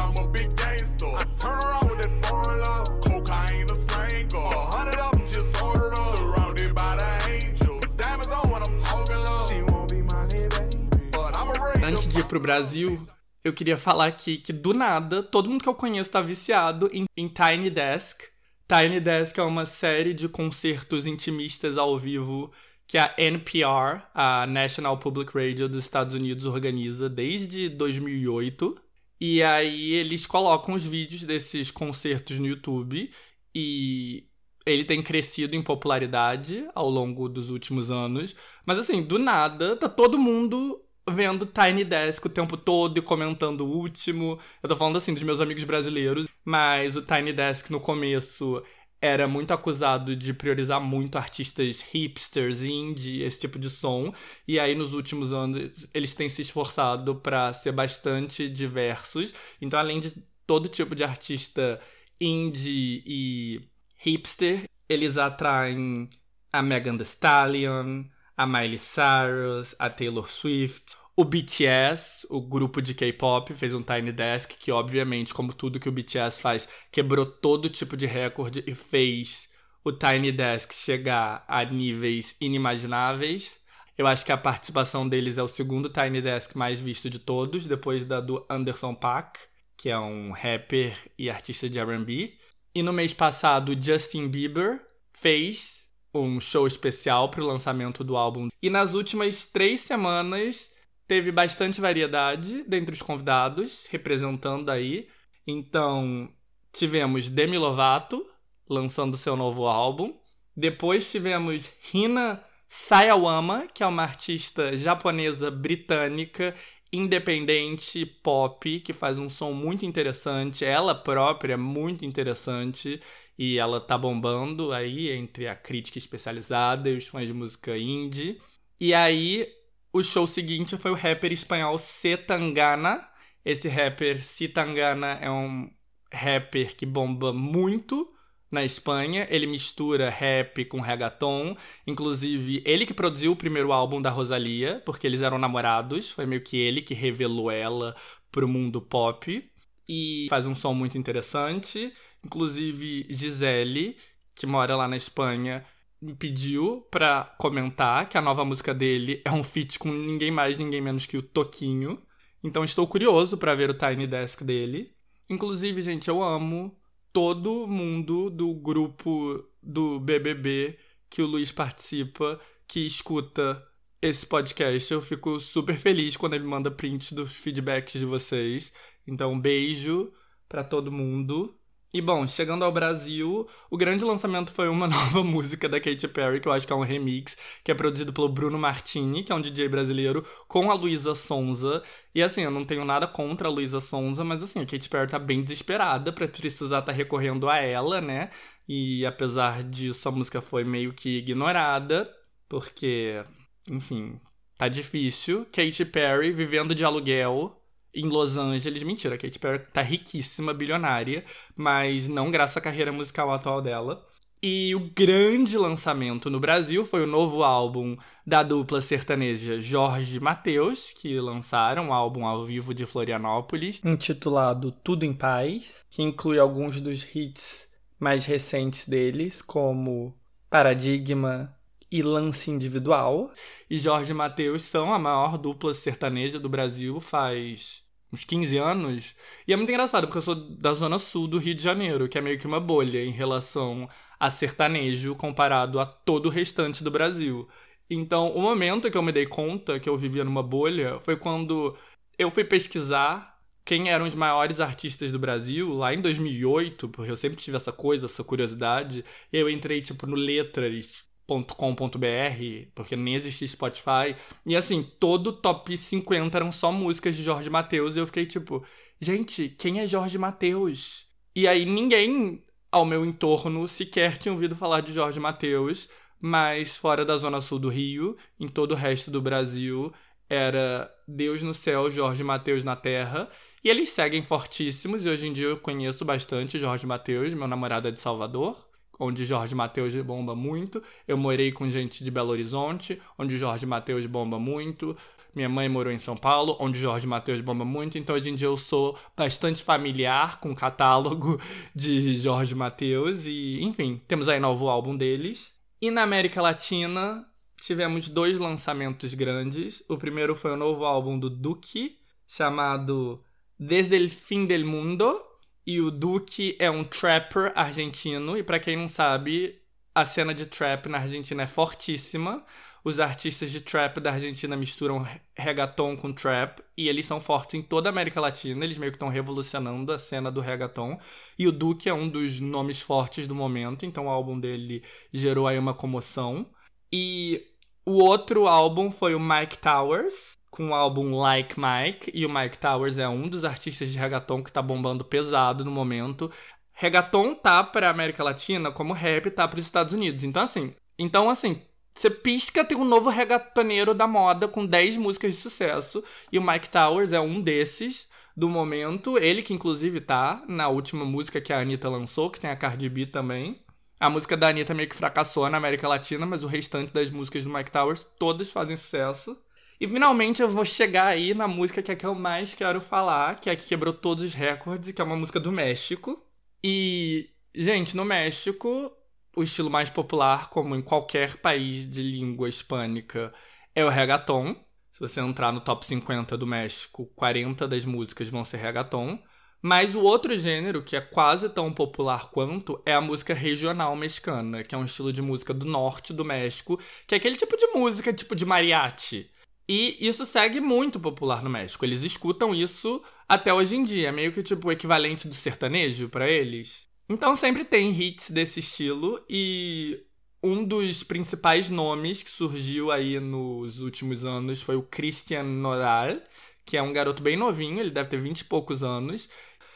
pro Brasil, eu queria falar aqui que do nada, todo mundo que eu conheço tá viciado em, em Tiny Desk. Tiny Desk é uma série de concertos intimistas ao vivo que a NPR, a National Public Radio dos Estados Unidos, organiza desde 2008. E aí eles colocam os vídeos desses concertos no YouTube e ele tem crescido em popularidade ao longo dos últimos anos. Mas assim, do nada, tá todo mundo vendo Tiny Desk o tempo todo e comentando o último. Eu tô falando assim dos meus amigos brasileiros, mas o Tiny Desk no começo era muito acusado de priorizar muito artistas hipsters, indie, esse tipo de som. E aí nos últimos anos eles têm se esforçado para ser bastante diversos. Então, além de todo tipo de artista indie e hipster, eles atraem a Megan Thee Stallion, a Miley Cyrus, a Taylor Swift. O BTS, o grupo de K-pop, fez um Tiny Desk que, obviamente, como tudo que o BTS faz, quebrou todo tipo de recorde e fez o Tiny Desk chegar a níveis inimagináveis. Eu acho que a participação deles é o segundo Tiny Desk mais visto de todos, depois da do Anderson Paak, que é um rapper e artista de R&B. E no mês passado, Justin Bieber fez um show especial para o lançamento do álbum. E nas últimas três semanas teve bastante variedade dentre os convidados, representando aí. Então, tivemos Demi Lovato lançando seu novo álbum. Depois tivemos Hina Sayawama, que é uma artista japonesa britânica independente pop que faz um som muito interessante. Ela própria é muito interessante e ela tá bombando aí entre a crítica especializada e os fãs de música indie. E aí, o show seguinte foi o rapper espanhol Setangana. Esse rapper Setangana é um rapper que bomba muito na Espanha. Ele mistura rap com reggaeton. Inclusive, ele que produziu o primeiro álbum da Rosalia, porque eles eram namorados. Foi meio que ele que revelou ela pro mundo pop. E faz um som muito interessante. Inclusive, Gisele, que mora lá na Espanha, me pediu pra comentar que a nova música dele é um feat com ninguém mais, ninguém menos que o Toquinho. Então estou curioso para ver o Tiny Desk dele. Inclusive, gente, eu amo todo mundo do grupo do BBB que o Luiz participa, que escuta esse podcast. Eu fico super feliz quando ele manda print dos feedbacks de vocês. Então, um beijo para todo mundo. E bom, chegando ao Brasil, o grande lançamento foi uma nova música da Katy Perry, que eu acho que é um remix, que é produzido pelo Bruno Martini, que é um DJ brasileiro, com a Luísa Sonza. E assim, eu não tenho nada contra a Luísa Sonza, mas assim, a Katy Perry tá bem desesperada pra precisar estar tá recorrendo a ela, né? E apesar disso, a música foi meio que ignorada, porque, enfim, tá difícil. Katy Perry vivendo de aluguel em Los Angeles. Mentira, a Katy Perry tá riquíssima, bilionária, mas não graças à carreira musical atual dela. E o grande lançamento no Brasil foi o novo álbum da dupla sertaneja Jorge Mateus, que lançaram um álbum ao vivo de Florianópolis, intitulado Tudo em Paz, que inclui alguns dos hits mais recentes deles, como Paradigma e Lance Individual. E Jorge Mateus são a maior dupla sertaneja do Brasil faz uns 15 anos. E é muito engraçado, porque eu sou da zona sul do Rio de Janeiro, que é meio que uma bolha em relação a sertanejo comparado a todo o restante do Brasil. Então, o momento que eu me dei conta que eu vivia numa bolha foi quando eu fui pesquisar quem eram os maiores artistas do Brasil lá em 2008, porque eu sempre tive essa coisa, essa curiosidade, e eu entrei tipo no Letras, .com.br, porque nem existia Spotify. E assim, todo top 50 eram só músicas de Jorge Mateus. E eu fiquei tipo, gente, quem é Jorge Mateus? E aí ninguém ao meu entorno sequer tinha ouvido falar de Jorge Mateus, mas fora da zona sul do Rio, em todo o resto do Brasil, era Deus no céu, Jorge Mateus na terra. E eles seguem fortíssimos, e hoje em dia eu conheço bastante Jorge Mateus, meu namorado é de Salvador onde Jorge Mateus bomba muito. Eu morei com gente de Belo Horizonte, onde Jorge Mateus bomba muito. Minha mãe morou em São Paulo, onde Jorge Mateus bomba muito. Então hoje em dia eu sou bastante familiar com o catálogo de Jorge Mateus. E, enfim, temos aí novo álbum deles. E na América Latina tivemos dois lançamentos grandes. O primeiro foi o novo álbum do Duque, chamado Desde el Fim del Mundo e o Duque é um trapper argentino. E para quem não sabe, a cena de trap na Argentina é fortíssima. Os artistas de trap da Argentina misturam reggaeton com trap e eles são fortes em toda a América Latina. Eles meio que estão revolucionando a cena do reggaeton. E o Duque é um dos nomes fortes do momento, então o álbum dele gerou aí uma comoção. E o outro álbum foi o Mike Towers, com o álbum Like Mike, e o Mike Towers é um dos artistas de reggaeton que tá bombando pesado no momento. Reggaeton tá pra América Latina como rap tá pros Estados Unidos. Então, assim, então, assim, você pisca, tem um novo reggaetoneiro da moda com 10 músicas de sucesso, e o Mike Towers é um desses do momento. Ele que, inclusive, tá na última música que a Anitta lançou, que tem a Cardi B também. A música da Anitta meio que fracassou na América Latina, mas o restante das músicas do Mike Towers todas fazem sucesso. E finalmente eu vou chegar aí na música que é que eu mais quero falar, que é a que quebrou todos os recordes, que é uma música do México. E, gente, no México, o estilo mais popular, como em qualquer país de língua hispânica, é o reggaeton. Se você entrar no top 50 do México, 40 das músicas vão ser reggaeton. Mas o outro gênero, que é quase tão popular quanto, é a música regional mexicana, que é um estilo de música do norte do México, que é aquele tipo de música tipo de mariachi. E isso segue muito popular no México. Eles escutam isso até hoje em dia, meio que tipo o equivalente do sertanejo para eles. Então sempre tem hits desse estilo e um dos principais nomes que surgiu aí nos últimos anos foi o Christian Nodal, que é um garoto bem novinho, ele deve ter 20 e poucos anos.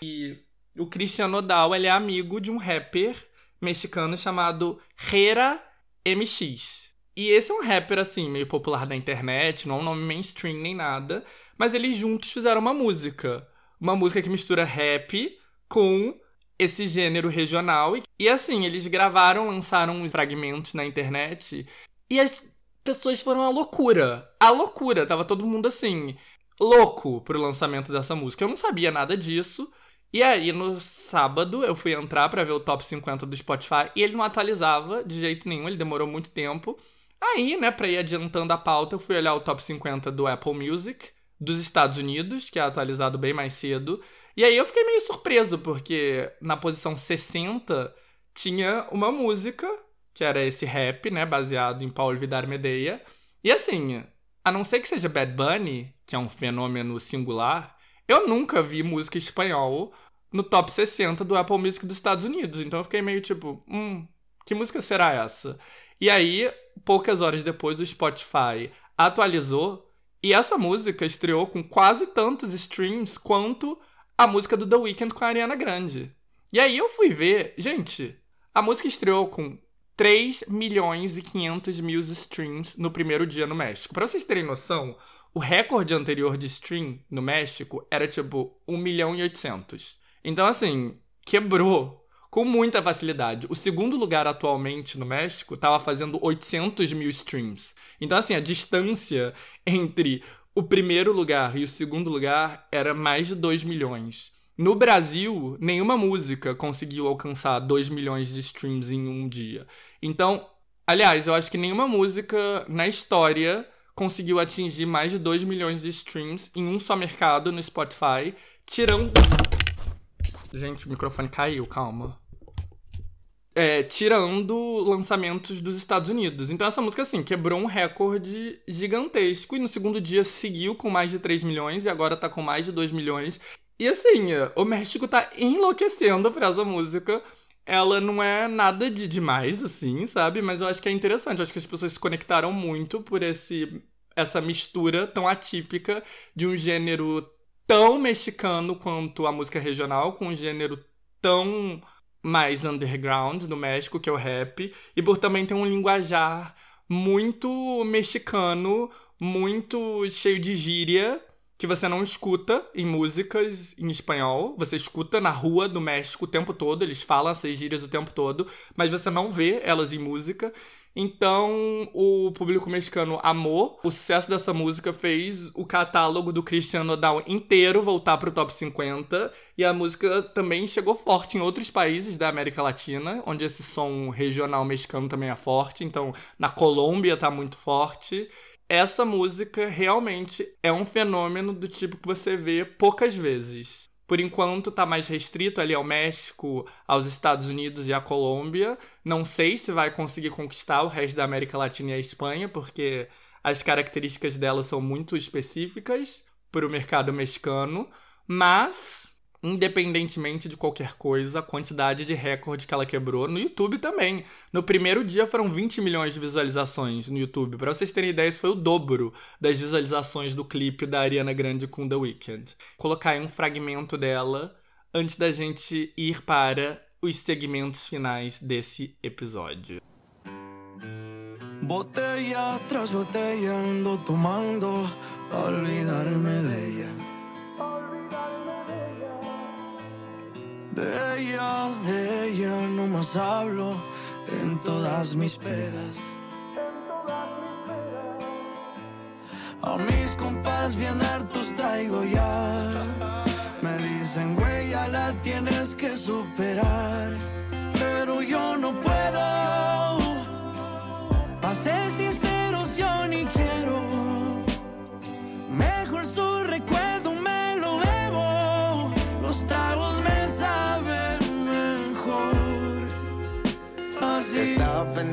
E o Christian Nodal, ele é amigo de um rapper mexicano chamado Hera MX. E esse é um rapper, assim, meio popular da internet, não é um nome mainstream nem nada, mas eles juntos fizeram uma música. Uma música que mistura rap com esse gênero regional. E assim, eles gravaram, lançaram uns fragmentos na internet e as pessoas foram à loucura. A loucura, tava todo mundo assim, louco pro lançamento dessa música. Eu não sabia nada disso. E aí, no sábado, eu fui entrar para ver o top 50 do Spotify e ele não atualizava de jeito nenhum, ele demorou muito tempo. Aí, né, pra ir adiantando a pauta, eu fui olhar o top 50 do Apple Music dos Estados Unidos, que é atualizado bem mais cedo. E aí eu fiquei meio surpreso, porque na posição 60 tinha uma música, que era esse rap, né, baseado em Paulo Vidar Medeia. E assim, a não ser que seja Bad Bunny, que é um fenômeno singular, eu nunca vi música espanhol no top 60 do Apple Music dos Estados Unidos. Então eu fiquei meio tipo, hum, que música será essa? E aí, poucas horas depois, o Spotify atualizou e essa música estreou com quase tantos streams quanto a música do The Weeknd com a Ariana Grande. E aí eu fui ver, gente, a música estreou com 3 milhões e 500 mil streams no primeiro dia no México. Para vocês terem noção, o recorde anterior de stream no México era tipo 1 milhão e 800. Então, assim, quebrou com muita facilidade. O segundo lugar atualmente no México estava fazendo 800 mil streams. Então, assim, a distância entre o primeiro lugar e o segundo lugar era mais de 2 milhões. No Brasil, nenhuma música conseguiu alcançar 2 milhões de streams em um dia. Então, aliás, eu acho que nenhuma música na história conseguiu atingir mais de 2 milhões de streams em um só mercado no Spotify, tirando. Gente, o microfone caiu, calma. É, tirando lançamentos dos Estados Unidos. Então essa música, assim, quebrou um recorde gigantesco. E no segundo dia seguiu com mais de 3 milhões e agora tá com mais de 2 milhões. E assim, o México tá enlouquecendo por essa música. Ela não é nada de demais, assim, sabe? Mas eu acho que é interessante. Eu acho que as pessoas se conectaram muito por esse essa mistura tão atípica de um gênero tão mexicano quanto a música regional, com um gênero tão mais underground no México, que é o rap, e por também ter um linguajar muito mexicano, muito cheio de gíria, que você não escuta em músicas em espanhol. Você escuta na rua do México o tempo todo, eles falam essas gírias o tempo todo, mas você não vê elas em música. Então, o público mexicano amou. O sucesso dessa música fez o catálogo do Cristiano Nodal inteiro voltar para o top 50. E a música também chegou forte em outros países da América Latina, onde esse som regional mexicano também é forte. Então, na Colômbia tá muito forte. Essa música realmente é um fenômeno do tipo que você vê poucas vezes. Por enquanto está mais restrito ali ao México, aos Estados Unidos e à Colômbia. Não sei se vai conseguir conquistar o resto da América Latina e a Espanha, porque as características dela são muito específicas para o mercado mexicano, mas independentemente de qualquer coisa, a quantidade de recorde que ela quebrou no YouTube também. No primeiro dia foram 20 milhões de visualizações no YouTube. Para vocês terem ideia, isso foi o dobro das visualizações do clipe da Ariana Grande com The Weeknd. Colocar aí um fragmento dela antes da gente ir para os segmentos finais desse episódio. Botella tras botella ando tomando olvidarme de ella. De ella, de ella no más hablo en todas mis pedas. A mis compas bien hartos traigo ya. Me dicen, güey, ya la tienes que superar. Pero yo no puedo. A ser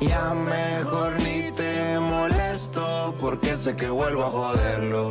Ya mejor ni te molesto porque sé que vuelvo a joderlo.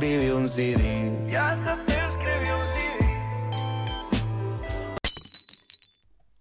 escribí un CD.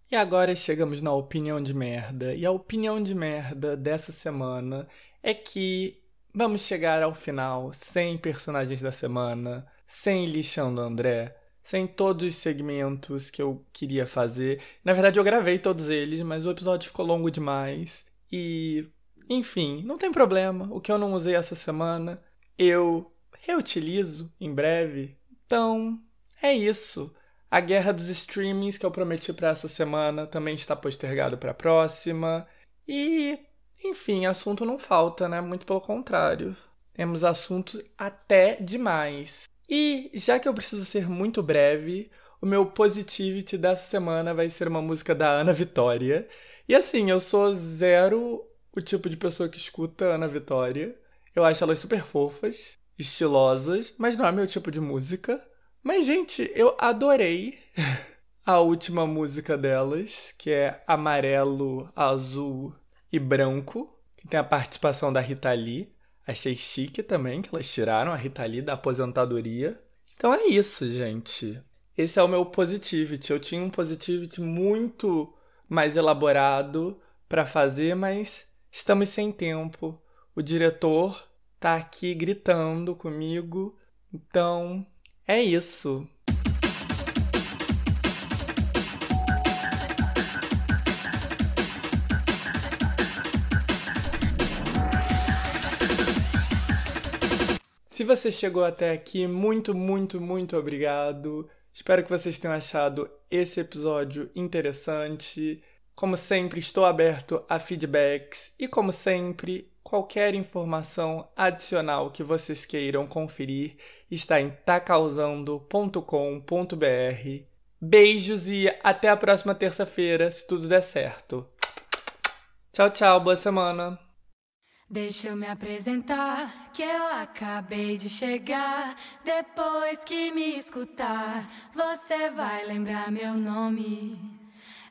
E agora chegamos na opinião de merda. E a opinião de merda dessa semana é que vamos chegar ao final sem personagens da semana, sem lixando André, sem todos os segmentos que eu queria fazer. Na verdade, eu gravei todos eles, mas o episódio ficou longo demais. E, enfim, não tem problema. O que eu não usei essa semana, eu reutilizo em breve. Então, é isso. A guerra dos streamings que eu prometi para essa semana também está postergado para a próxima. E, enfim, assunto não falta, né? Muito pelo contrário. Temos assunto até demais. E já que eu preciso ser muito breve, o meu positivity dessa semana vai ser uma música da Ana Vitória. E assim, eu sou zero o tipo de pessoa que escuta Ana Vitória. Eu acho elas super fofas, estilosas, mas não é meu tipo de música. Mas, gente, eu adorei a última música delas, que é Amarelo, Azul e Branco, que tem a participação da Rita Lee. Achei chique também que elas tiraram a Rita Lee da aposentadoria. Então é isso, gente. Esse é o meu positivity. Eu tinha um positivity muito mais elaborado para fazer, mas estamos sem tempo. O diretor tá aqui gritando comigo. Então, é isso. Se você chegou até aqui, muito, muito, muito obrigado. Espero que vocês tenham achado esse episódio interessante. Como sempre, estou aberto a feedbacks e, como sempre, qualquer informação adicional que vocês queiram conferir está em tacausando.com.br. Beijos e até a próxima terça-feira, se tudo der certo. Tchau, tchau, boa semana. Deixa eu me apresentar, que eu acabei de chegar. Depois que me escutar, você vai lembrar meu nome.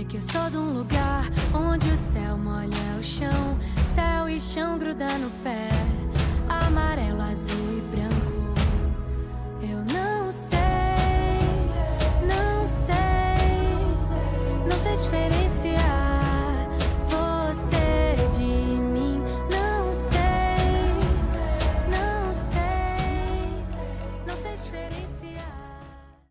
É que eu sou de um lugar onde o céu molha o chão, céu e chão gruda no pé, amarelo, azul e branco. Eu não sei, não sei, não sei diferença.